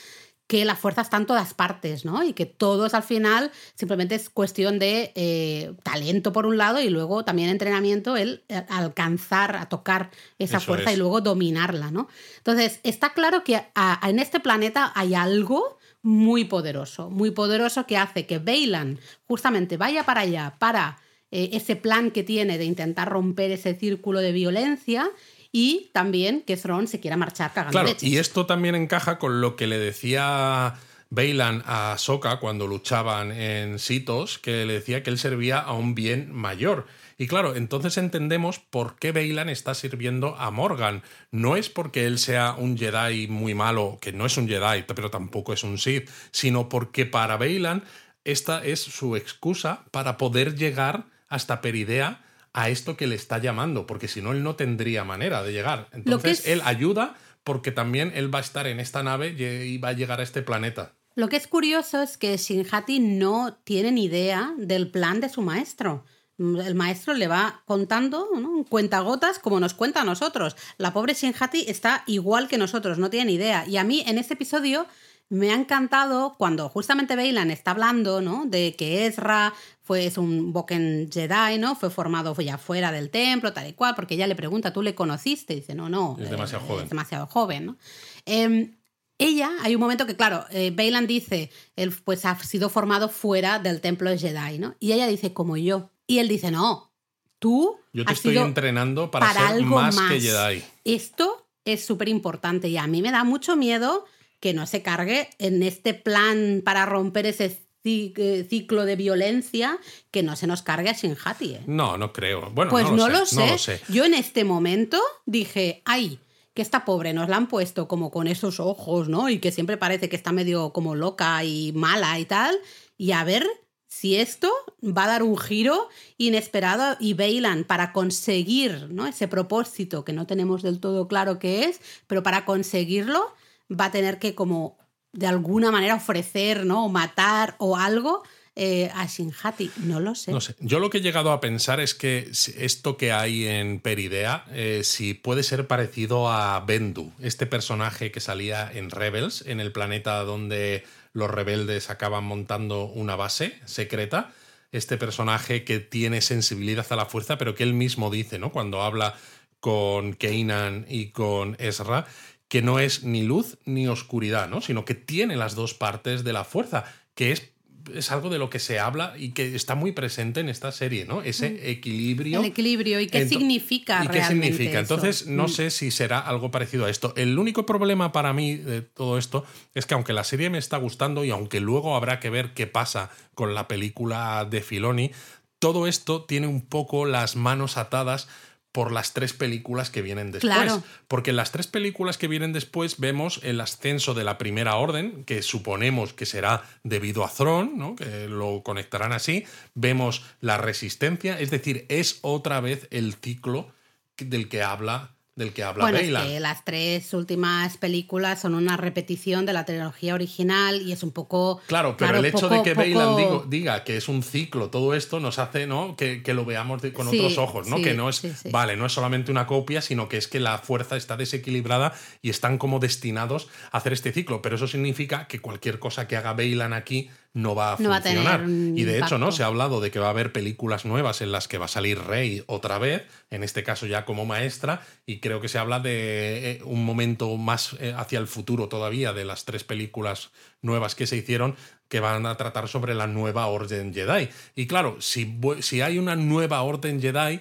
que la fuerza está en todas partes, ¿no? Y que todos al final simplemente es cuestión de eh, talento por un lado y luego también entrenamiento, el alcanzar a tocar esa Eso fuerza es. y luego dominarla, ¿no? Entonces, está claro que a- a- en este planeta hay algo muy poderoso, muy poderoso que hace que Bailan justamente vaya para allá, para eh, ese plan que tiene de intentar romper ese círculo de violencia y también que Thrawn se quiera marchar cagando Claro, leches. y esto también encaja con lo que le decía Bailan a Soka cuando luchaban en Sitos, que le decía que él servía a un bien mayor. Y claro, entonces entendemos por qué Bailan está sirviendo a Morgan. No es porque él sea un Jedi muy malo, que no es un Jedi, pero tampoco es un Sith, sino porque para Bailan esta es su excusa para poder llegar hasta Peridea a esto que le está llamando, porque si no, él no tendría manera de llegar. Entonces, es- él ayuda porque también él va a estar en esta nave y y va a llegar a este planeta. Lo que es curioso es que Shinhati no tiene ni idea del plan de su maestro. el maestro le va contando, ¿no? Cuentagotas como nos cuenta a nosotros. La pobre Shinhati está igual que nosotros, no tiene ni idea. Y a mí en este episodio me ha encantado cuando justamente Bailan está hablando, ¿no? De que Ezra fue es un Boken Jedi, ¿no? Fue formado ya fuera del templo, tal y cual, porque ella le pregunta, ¿tú le conociste? Y dice, no, no. Es demasiado joven. Es demasiado joven, ¿no? Em, ella, hay un momento que, claro, eh, dice, él pues ha sido formado fuera del templo Jedi, ¿no? Y ella dice, como yo. Y él dice, no, tú. Yo te estoy entrenando para, ser algo más, más que Jedi. Esto es súper importante y a mí me da mucho miedo que no se cargue en este plan para romper ese eh, ciclo de violencia que no se nos cargue a Shinhati. ¿eh? No, no creo. Bueno, pues no, lo, sé, Yo en este momento dije, ay, que esta pobre nos la han puesto como con esos ojos, ¿no? Y que siempre parece que está medio como loca y mala y tal. Y a ver si esto va a dar un giro inesperado y Bailan para conseguir ¿no? ese propósito que no tenemos del todo claro qué es, pero para conseguirlo va a tener que como de alguna manera ofrecer, ¿no? O matar o algo eh, a Shinhati. No lo sé. Yo lo que he llegado a pensar es que esto que hay en Peridea, eh, si puede ser parecido a Bendu, este personaje que salía en Rebels, en el planeta donde los rebeldes acaban montando una base secreta. Este personaje que tiene sensibilidad a la fuerza, pero que él mismo dice, ¿no? Cuando habla con Keinan y con Ezra, que no es ni luz ni oscuridad, ¿no? Sino que tiene las dos partes de la fuerza, que es es algo de lo que se habla y que está muy presente en esta serie, ¿no? Ese mm. equilibrio. El equilibrio y qué significa. ¿Y qué significa? Entonces, no mm. sé si será algo parecido a esto. El único problema para mí de todo esto es que aunque la serie me está gustando y aunque luego habrá que ver qué pasa con la película de Filoni, todo esto tiene un poco las manos atadas por las tres películas que vienen después. Porque en las tres películas que vienen después vemos el ascenso de la Primera Orden, que suponemos que será debido a Thron, ¿no? que lo conectarán así. Vemos la Resistencia, es decir, es otra vez el ciclo del que habla del que habla bueno, Es que las tres últimas películas son una repetición de la trilogía original y es un poco. Claro, pero el hecho de que poco... diga que es un ciclo, todo esto nos hace ¿no? que, lo veamos con otros ojos, ¿no? que no es. Vale, no es solamente una copia, sino que es que la fuerza está desequilibrada y están como destinados a hacer este ciclo. Pero eso significa que cualquier cosa que haga Bailan aquí no va a funcionar. y de hecho, ¿no? Se ha hablado de que va a haber películas nuevas en las que va a salir Rey otra vez, en este caso ya como maestra, y creo que se habla de eh, un momento más eh, hacia el futuro todavía de las tres películas nuevas que se hicieron que van a tratar sobre la nueva Orden Jedi. Y claro, si, si hay una nueva Orden Jedi,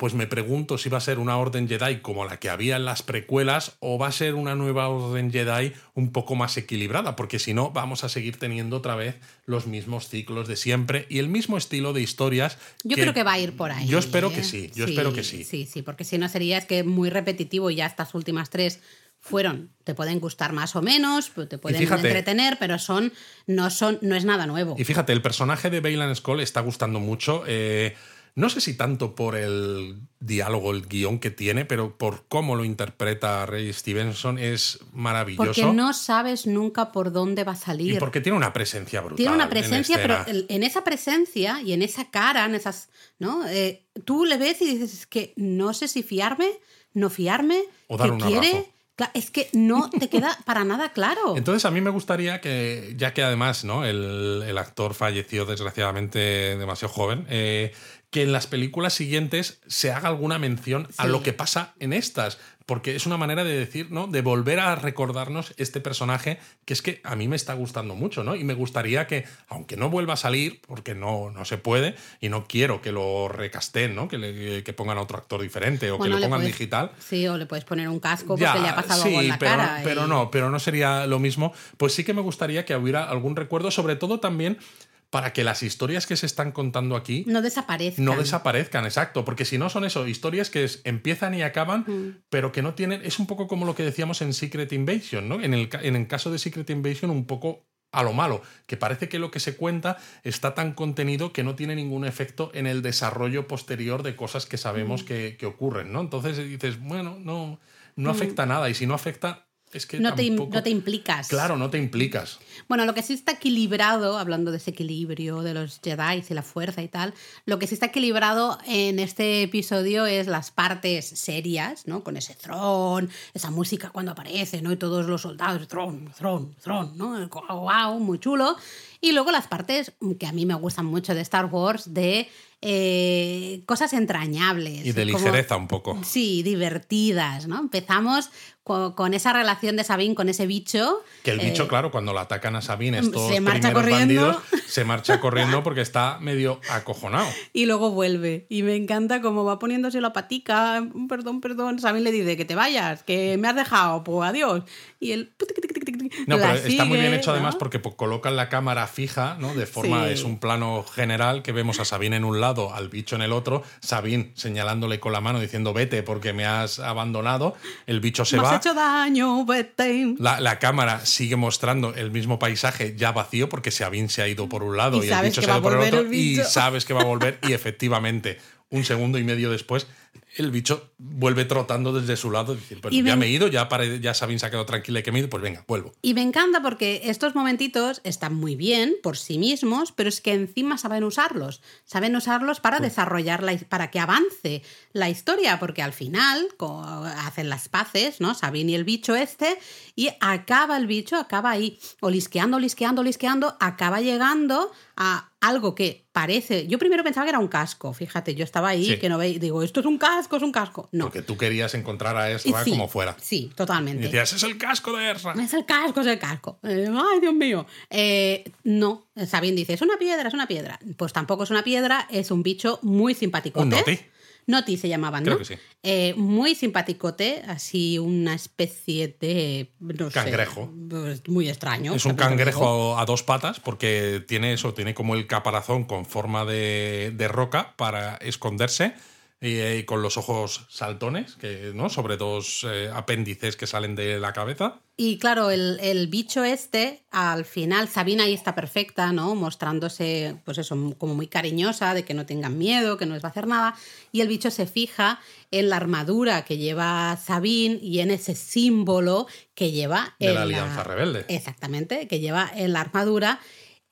pues me pregunto si va a ser una orden Jedi como la que había en las precuelas o va a ser una nueva orden Jedi un poco más equilibrada, porque si no vamos a seguir teniendo otra vez los mismos ciclos de siempre y el mismo estilo de historias. Yo creo que va a ir por ahí. Yo espero que ¿eh? sí, yo espero que sí. Sí, sí, porque si no sería es que muy repetitivo y ya estas últimas tres fueron, te pueden gustar más o menos, te pueden entretener, pero son no son no es nada nuevo. Y fíjate, el personaje de Bailan Skull está gustando mucho. Eh, no sé si tanto por el diálogo, el guion que tiene, pero por cómo lo interpreta Ray Stevenson es maravilloso. Porque no sabes nunca por dónde va a salir. Y porque tiene una presencia brutal. Tiene una presencia, pero en esa presencia y en esa cara, en esas. ¿no? Eh, tú le ves y dices, es que no sé si fiarme, no fiarme, o dar un quiere. Es que no te queda para nada claro. [laughs] Entonces, a mí me gustaría que, ya que además ¿no? el, el actor falleció desgraciadamente demasiado joven, eh, que en las películas siguientes se haga alguna mención a lo que pasa en estas. Porque es una manera de decir, ¿no? De volver a recordarnos este personaje que es que a mí me está gustando mucho, ¿no? Y me gustaría que, aunque no vuelva a salir, porque no, no se puede, y no quiero que lo recasten, ¿no? Que, le, que pongan a otro actor diferente o que lo pongan digital. Sí, o le puedes poner un casco porque le ha pasado algo en la pero, cara. Pero no, pero no sería lo mismo. Pues sí que me gustaría que hubiera algún recuerdo, sobre todo también para que las historias que se están contando aquí no desaparezcan. No desaparezcan, exacto, porque si no son eso, historias que empiezan y acaban, mm. pero que no tienen, es un poco como lo que decíamos en Secret Invasion, ¿no? En el, en el caso de Secret Invasion un poco a lo malo, que parece que lo que se cuenta está tan contenido que no tiene ningún efecto en el desarrollo posterior de cosas que sabemos mm. que, ocurren, ¿no? Entonces dices, bueno, no, no mm. afecta nada y si no afecta, es que no, te, no te implicas. Claro, no te implicas. Bueno, lo que sí está equilibrado, hablando de ese equilibrio de los Jedi y la fuerza y tal, lo que sí está equilibrado en este episodio es las partes serias, ¿no? Con ese tron, esa música cuando aparece, ¿no? Y todos los soldados, tron, tron, tron, ¿no? Wow, muy chulo. Y luego las partes que a mí me gustan mucho de Star Wars, de eh, cosas entrañables. Y de como- ligereza un poco. Sí, divertidas, ¿no? Empezamos co- con, esa relación de Sabine con ese bicho. Que el bicho, eh, claro, cuando lo atacan a Sabine, estos se marcha primeros corriendo. bandidos, se marcha [laughs] corriendo porque está medio acojonado. Y luego vuelve. Y me encanta cómo va poniéndose la patica. Perdón, perdón. Sabine le dice que te vayas, que me has dejado, pues adiós. Y él. No, está muy bien hecho ¿no? además porque pues, colocan la cámara fija, ¿no? De forma, Sí. es un plano general que vemos a Sabine en un lado, al bicho en el otro, Sabine señalándole con la mano diciendo vete porque me has abandonado, el bicho se Me has va. hecho daño, vete. La, la cámara sigue mostrando el mismo paisaje ya vacío porque Sabine se ha ido por un lado Y y, el bicho se ha ido por el otro el y sabes que va a volver y efectivamente un segundo y medio después el bicho vuelve trotando desde su lado decir, Y ya me he ido, ya, pare- ya Sabine se ha quedado tranquila y que me he ido, pues venga, vuelvo. Y me encanta porque estos momentitos están muy bien por sí mismos, pero es que encima saben usarlos. Saben usarlos para desarrollar, la, para que avance la historia, porque al final hacen las paces, ¿no? Sabine y el bicho este, y acaba el bicho, acaba ahí, olisqueando, olisqueando, olisqueando, acaba llegando a algo que parece. Yo primero pensaba que era un casco, fíjate, yo estaba ahí Sí. que no veis, digo, esto es un casco, es un casco. No. Porque tú querías encontrar a Y Ezra sí, como fuera. Sí, Y totalmente. decías, es el casco de Ezra. Es el casco, es el casco. Eh, Ay, Dios mío. Eh, no, Sabine dice, es una piedra, es una piedra. Pues tampoco es una piedra, es un bicho muy simpático. Un noti. Noti se llamaban, Creo ¿no? que sí. Eh, muy simpaticote, así una especie de... No Cangrejo. pues, muy extraño. Es un cangrejo a dos patas porque tiene eso, tiene como el caparazón con forma de, de roca para esconderse y, eh, con los ojos saltones, que, ¿no? Sobre dos eh, apéndices que salen de la cabeza. Y claro, el, el bicho este, al final, Sabina ahí está perfecta, ¿no? Mostrándose, pues eso, como muy cariñosa, de que no tengan miedo, que no les va a hacer nada. Y el bicho se fija en la armadura que lleva Sabine y en ese símbolo que lleva De en la Alianza Rebelde. Exactamente, que lleva en la armadura.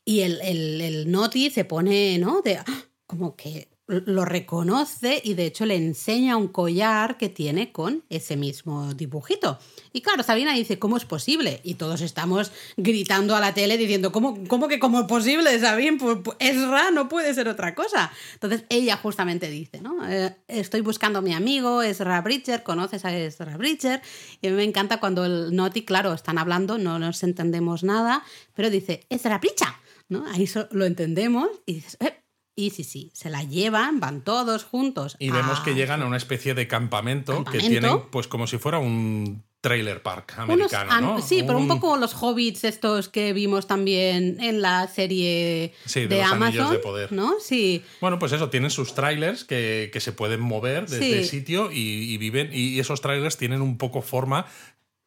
Y el, el, el Noti se pone, ¿no? De, ¡ah! como que lo reconoce y de hecho le enseña un collar que tiene con ese mismo dibujito. Y claro, Sabina dice, ¿cómo es posible? Y todos estamos gritando a la tele diciendo, ¿cómo, cómo que cómo es posible, Sabine? Pues, pues, Ezra no puede ser otra cosa. Entonces ella justamente dice, ¿no? Eh, estoy buscando a mi amigo Ezra Bridger, ¿conoces a Ezra Bridger? Y me encanta cuando el Noti, claro, están hablando, no nos entendemos nada, pero dice, Ezra Bridger, ¿no? Ahí lo entendemos y dices, "Eh". Y sí, sí, se la llevan, van todos juntos. Y vemos que llegan a una especie de campamento, que tienen pues como si fuera un trailer park americano, an- ¿no? Sí, pero un poco los hobbits estos que vimos también en la serie Sí, de de, los Anillos Amazon, de Poder. ¿no? Sí. Bueno, pues eso, tienen sus trailers que, que se pueden mover desde Sí. el sitio y, y viven. Y esos trailers tienen un poco forma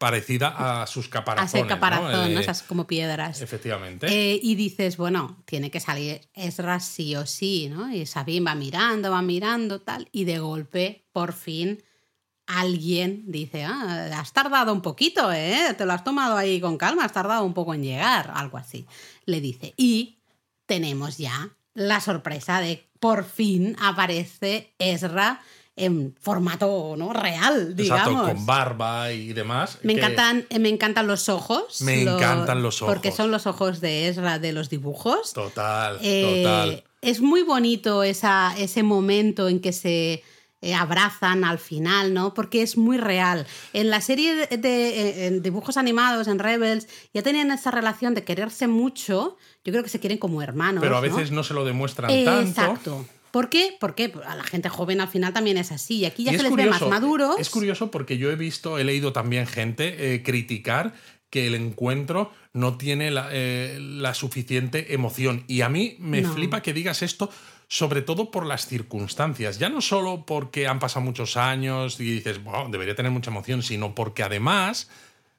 parecida a sus caparazones. Hace caparazón, ¿no? Eh, esas como piedras. Efectivamente. Eh, y dices, bueno, tiene que salir Ezra sí o sí, ¿no? Y Sabine va mirando, va mirando, tal, y de golpe, por fin, alguien dice, ah, has tardado un poquito, ¿eh? Te lo has tomado ahí con calma, has tardado un poco en llegar, algo así. Le dice, y tenemos ya la sorpresa de por fin aparece Ezra en formato ¿no? real, digamos. Exacto, con barba y demás. Me que- encantan, me encantan los ojos. Me encantan los ojos. Porque son los ojos de Ezra de los dibujos. Total, Eh, total. Es muy bonito esa, ese momento en que se eh, abrazan al final, ¿no? Porque es muy real. En la serie de, de- eh, en dibujos animados, en Rebels, ya tenían esa relación de quererse mucho. Yo creo que se quieren como hermanos. Pero a ¿no? veces no se lo demuestran Eh, tanto. Exacto. ¿Por qué? Porque a la gente joven al final también es así. Y aquí ya Y se es les ve más maduros. Es curioso porque yo he visto, he leído también gente eh, criticar que el encuentro no tiene la, eh, la suficiente emoción. Y a mí me No. flipa que digas esto, sobre todo por las circunstancias. Ya no solo porque han pasado muchos años y dices, wow, debería tener mucha emoción, sino porque además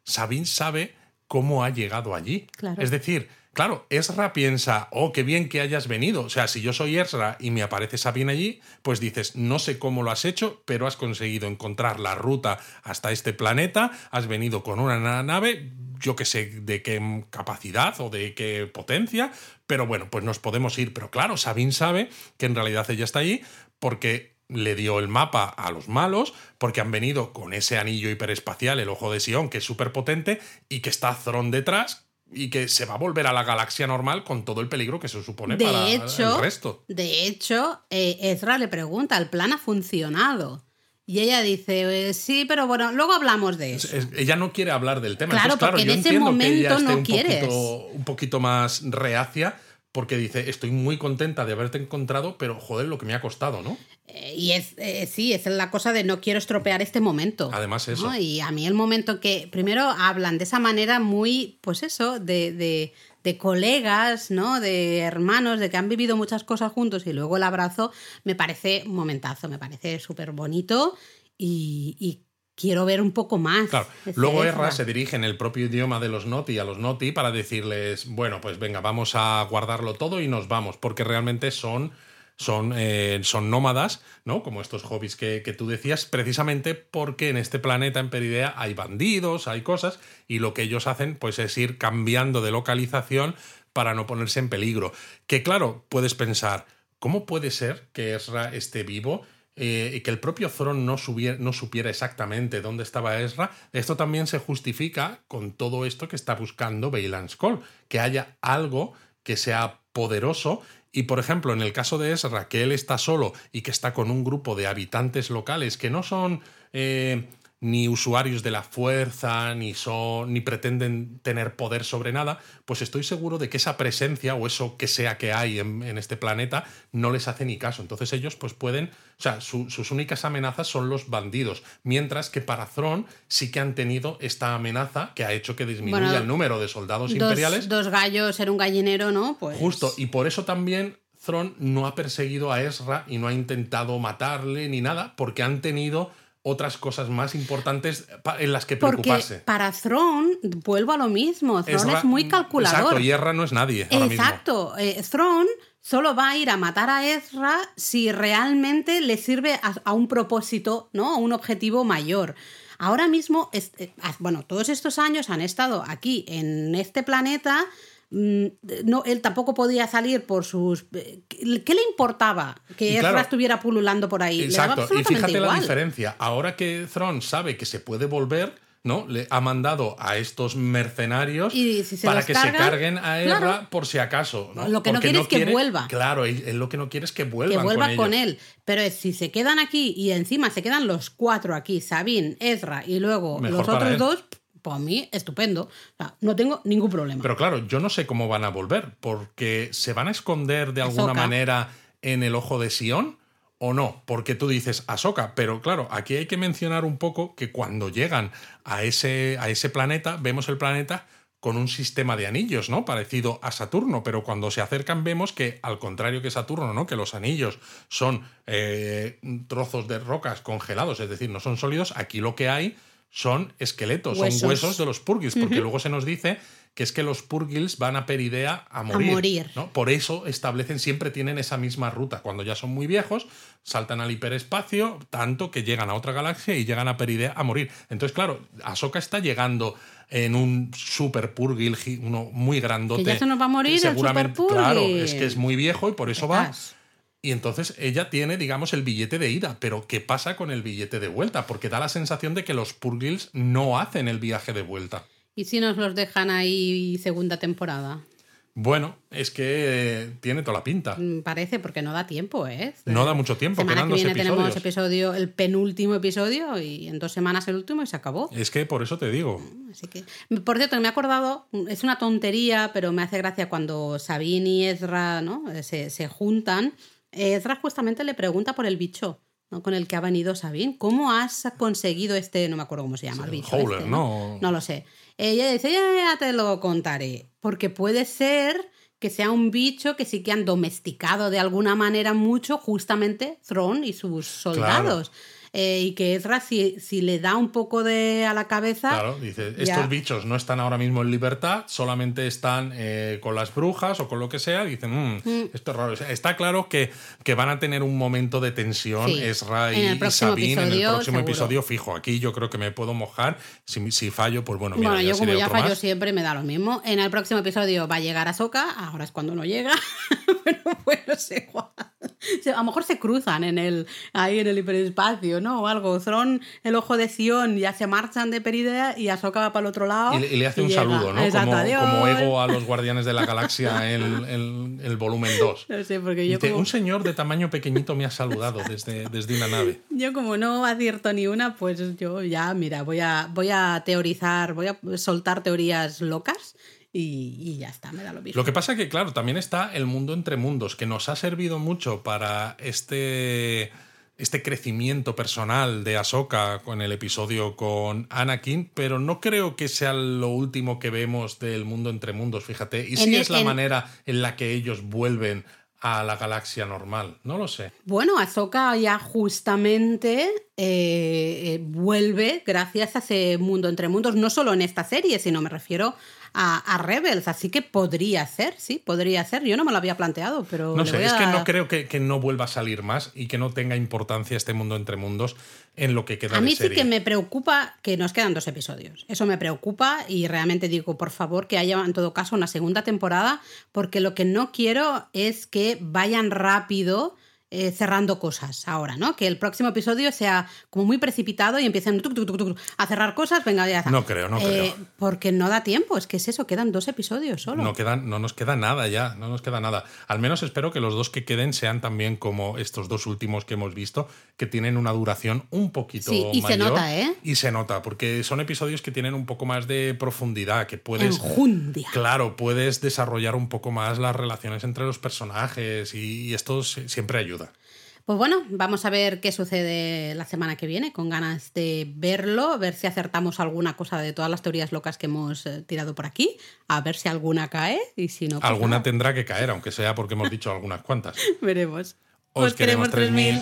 Sabine sabe cómo ha llegado allí. Claro. Es decir, Claro, Ezra piensa, oh, qué bien que hayas venido. O sea, si yo soy Ezra y me aparece Sabine allí, pues dices, no sé cómo lo has hecho, pero has conseguido encontrar la ruta hasta este planeta, has venido con una nave, yo que sé de qué capacidad o de qué potencia, pero bueno, pues nos podemos ir. Pero claro, Sabine sabe que en realidad ella está allí porque le dio el mapa a los malos, porque han venido con ese anillo hiperespacial, el ojo de Sion, que es súper potente, y que está Thron detrás, y que se va a volver a la galaxia normal con todo el peligro que se supone para el resto. De hecho, eh, Ezra le pregunta, ¿el plan ha funcionado? Y ella dice, eh, sí, pero bueno, luego hablamos de eso. ella no quiere hablar del tema. Claro, porque en ese momento no quieres. un poquito más reacia porque dice, estoy muy contenta de haberte encontrado, pero joder, lo que me ha costado, ¿no? Eh, y es, eh, sí, es la cosa de no quiero estropear este momento. Además eso. Y a mí el momento que primero hablan de esa manera muy, pues eso, de, de, de, colegas, ¿no? De hermanos, de que han vivido muchas cosas juntos y luego el abrazo, me parece un momentazo, me parece súper bonito y, y quiero ver un poco más. Claro. [laughs] Luego Erra se dirige en el propio idioma de los Noti a los Noti para decirles, bueno, pues venga, vamos a guardarlo todo y nos vamos, porque realmente son, son, eh, son nómadas, ¿no? Como estos hobbies que, tú decías, precisamente porque en este planeta, en Peridea, hay bandidos, hay cosas, y lo que ellos hacen, pues es ir cambiando de localización para no ponerse en peligro. Que claro, puedes pensar, ¿cómo puede ser que Ezra esté vivo? Eh, que el propio Thron no, supiera exactamente dónde estaba Ezra, esto también se justifica con todo esto que está buscando Bailan Skoll, que haya algo que sea poderoso. Y por ejemplo, en el caso de Ezra, que él está solo y que está con un grupo de habitantes locales que no son eh, ni usuarios de la fuerza, ni son, ni pretenden tener poder sobre nada, pues estoy seguro de que esa presencia o eso que sea que hay en, este planeta no les hace ni caso. Entonces ellos pues pueden, o sea, sus únicas amenazas son los bandidos, mientras que para Thron sí que han tenido esta amenaza que ha hecho que disminuya el número de soldados imperiales. Dos gallos en un gallinero, ¿no? Pues... Justo, y por eso también Thron no ha perseguido a Ezra y no ha intentado matarle ni nada, porque han tenido otras cosas más importantes en las que preocuparse. Porque para Thron, vuelvo a lo mismo, Thron es muy calculador. Exacto, y Ezra no es nadie. exacto, eh, Thron solo va a ir a matar a Ezra si realmente le sirve a, un propósito, ¿no? A un objetivo mayor. Ahora mismo, eh, bueno, todos estos años han estado aquí en este planeta Mm, no, él tampoco podía salir por sus... Eh, ¿Qué le importaba que Ezra estuviera pululando por ahí? Exacto, y fíjate la diferencia. Ahora que Thron sabe que se puede volver, ¿no? Le ha mandado a estos mercenarios para que se carguen a Ezra por si acaso. Lo que no quiere es que vuelva. Claro, él, lo que no quiere es que vuelva. Que vuelva con, él. Pero si se quedan aquí y encima se quedan los cuatro aquí, Sabine, Ezra y luego los otros dos pues a mí, estupendo. no tengo ningún problema. Pero claro, yo no sé cómo van a volver, porque se van a esconder de alguna manera en el ojo de Sion o no, porque tú dices Ahsoka, pero claro, aquí hay que mencionar un poco que cuando llegan a ese, a ese planeta, vemos el planeta con un sistema de anillos, ¿no? Parecido a Saturno, pero cuando se acercan vemos que, al contrario que Saturno, ¿no? Que los anillos son eh, trozos de rocas congelados, es decir, no son sólidos, aquí lo que hay son esqueletos, son huesos de los purgils, porque luego se nos dice que es que los purgils van a Peridea a morir. ¿no? Por eso establecen, siempre tienen esa misma ruta. Cuando ya son muy viejos, saltan al hiperespacio, tanto que llegan a otra galaxia y llegan a Peridea a morir. Entonces, claro, Ahsoka está llegando en un super purgil, uno muy grandote. Que ya se nos va a morir seguramente, el Claro, es que es muy viejo y por eso va. Y entonces ella tiene, digamos, el billete de ida. Pero ¿qué pasa con el billete de vuelta? Porque da la sensación de que los Purgils no hacen el viaje de vuelta. ¿Y si nos los dejan ahí segunda temporada? Bueno, es que tiene toda la pinta. Mm, parece, porque no da tiempo, ¿eh? No da mucho tiempo. Semana que viene tenemos episodio, el penúltimo episodio y en dos semanas el último y se acabó. Es que por eso te digo. Así que, por cierto, me he acordado, es una tontería, pero me hace gracia cuando Sabine y Ezra ¿no? se, se juntan Ezra justamente le pregunta por el bicho ¿no? con el que ha venido Sabine. ¿Cómo has conseguido este, no me acuerdo cómo se llama el bicho? Este, ¿no? ¿no? lo sé. Ella dice, ya, te lo contaré. Porque puede ser que sea un bicho que sí que han domesticado de alguna manera mucho justamente Thron y sus soldados. Eh, y que Ezra, si, si, le da un poco de a la cabeza. Claro, dice: estos bichos no están ahora mismo en libertad, solamente están eh, con las brujas o con lo que sea. Dicen: mmm, esto es raro. Está claro que, que, van a tener un momento de tensión, Ezra y, Sabine, en el próximo episodio fijo. Aquí yo creo que me puedo mojar. Si, si fallo, pues bueno, mira, bueno, yo como ya fallo siempre me da lo mismo. En el próximo episodio va a llegar a ahora es cuando no llega, [laughs] pero bueno, sé A lo mejor se cruzan en el, ahí en el hiperespacio, ¿no? O algo. Thron, el ojo de Sion, ya se marchan de Peridea y Ahsoka va para el otro lado. Y, le hace un saludo, ¿no? como, como, Ego a los Guardianes de la Galaxia en el, volumen 2. [laughs] No sé, porque yo Un señor de tamaño pequeñito me ha saludado desde, desde una nave. [laughs] Yo como no acierto ni una, pues yo ya, mira, voy a, voy a teorizar, voy a soltar teorías locas y, ya está, me da lo mismo. Lo que pasa que, claro, también está el mundo entre mundos, que nos ha servido mucho para este, este crecimiento personal de Ahsoka con el episodio con Anakin, pero no creo que sea lo último que vemos del mundo entre mundos, fíjate. Y si es la manera en la que ellos vuelven a la galaxia normal, no lo sé. Bueno, Ahsoka ya justamente eh, eh, vuelve gracias a ese mundo entre mundos, no solo en esta serie, sino me refiero a, Rebels, así que podría ser, sí, podría ser. Yo no me lo había planteado, pero... No sé, es que no creo que, no vuelva a salir más y que no tenga importancia este mundo entre mundos en lo que queda A mí sí que me preocupa que nos quedan dos episodios. Eso me preocupa y realmente digo, por favor, que haya en todo caso una segunda temporada, porque lo que no quiero es que vayan rápido eh, cerrando cosas ahora, ¿no? Que el próximo episodio sea como muy precipitado y empiecen a cerrar cosas, venga, ya está. No creo, no creo. Eh, porque no da tiempo, es que es eso, quedan dos episodios solo. No, quedan, no nos queda nada ya, no nos queda nada. Al menos espero que los dos que queden sean también como estos dos últimos que hemos visto, que tienen una duración un poquito sí, y se nota, ¿eh? Y se nota, porque son episodios que tienen un poco más de profundidad, que puedes... Enjundia. Claro, puedes desarrollar un poco más las relaciones entre los personajes y esto siempre ayuda. Pues bueno, vamos a ver qué sucede la semana que viene, con ganas de verlo, ver si acertamos alguna cosa de todas las teorías locas que hemos eh, tirado por aquí, a ver si alguna cae y si no. Pues alguna tendrá que caer, aunque sea porque hemos dicho algunas cuantas. [laughs] Veremos. Os, queremos 3000.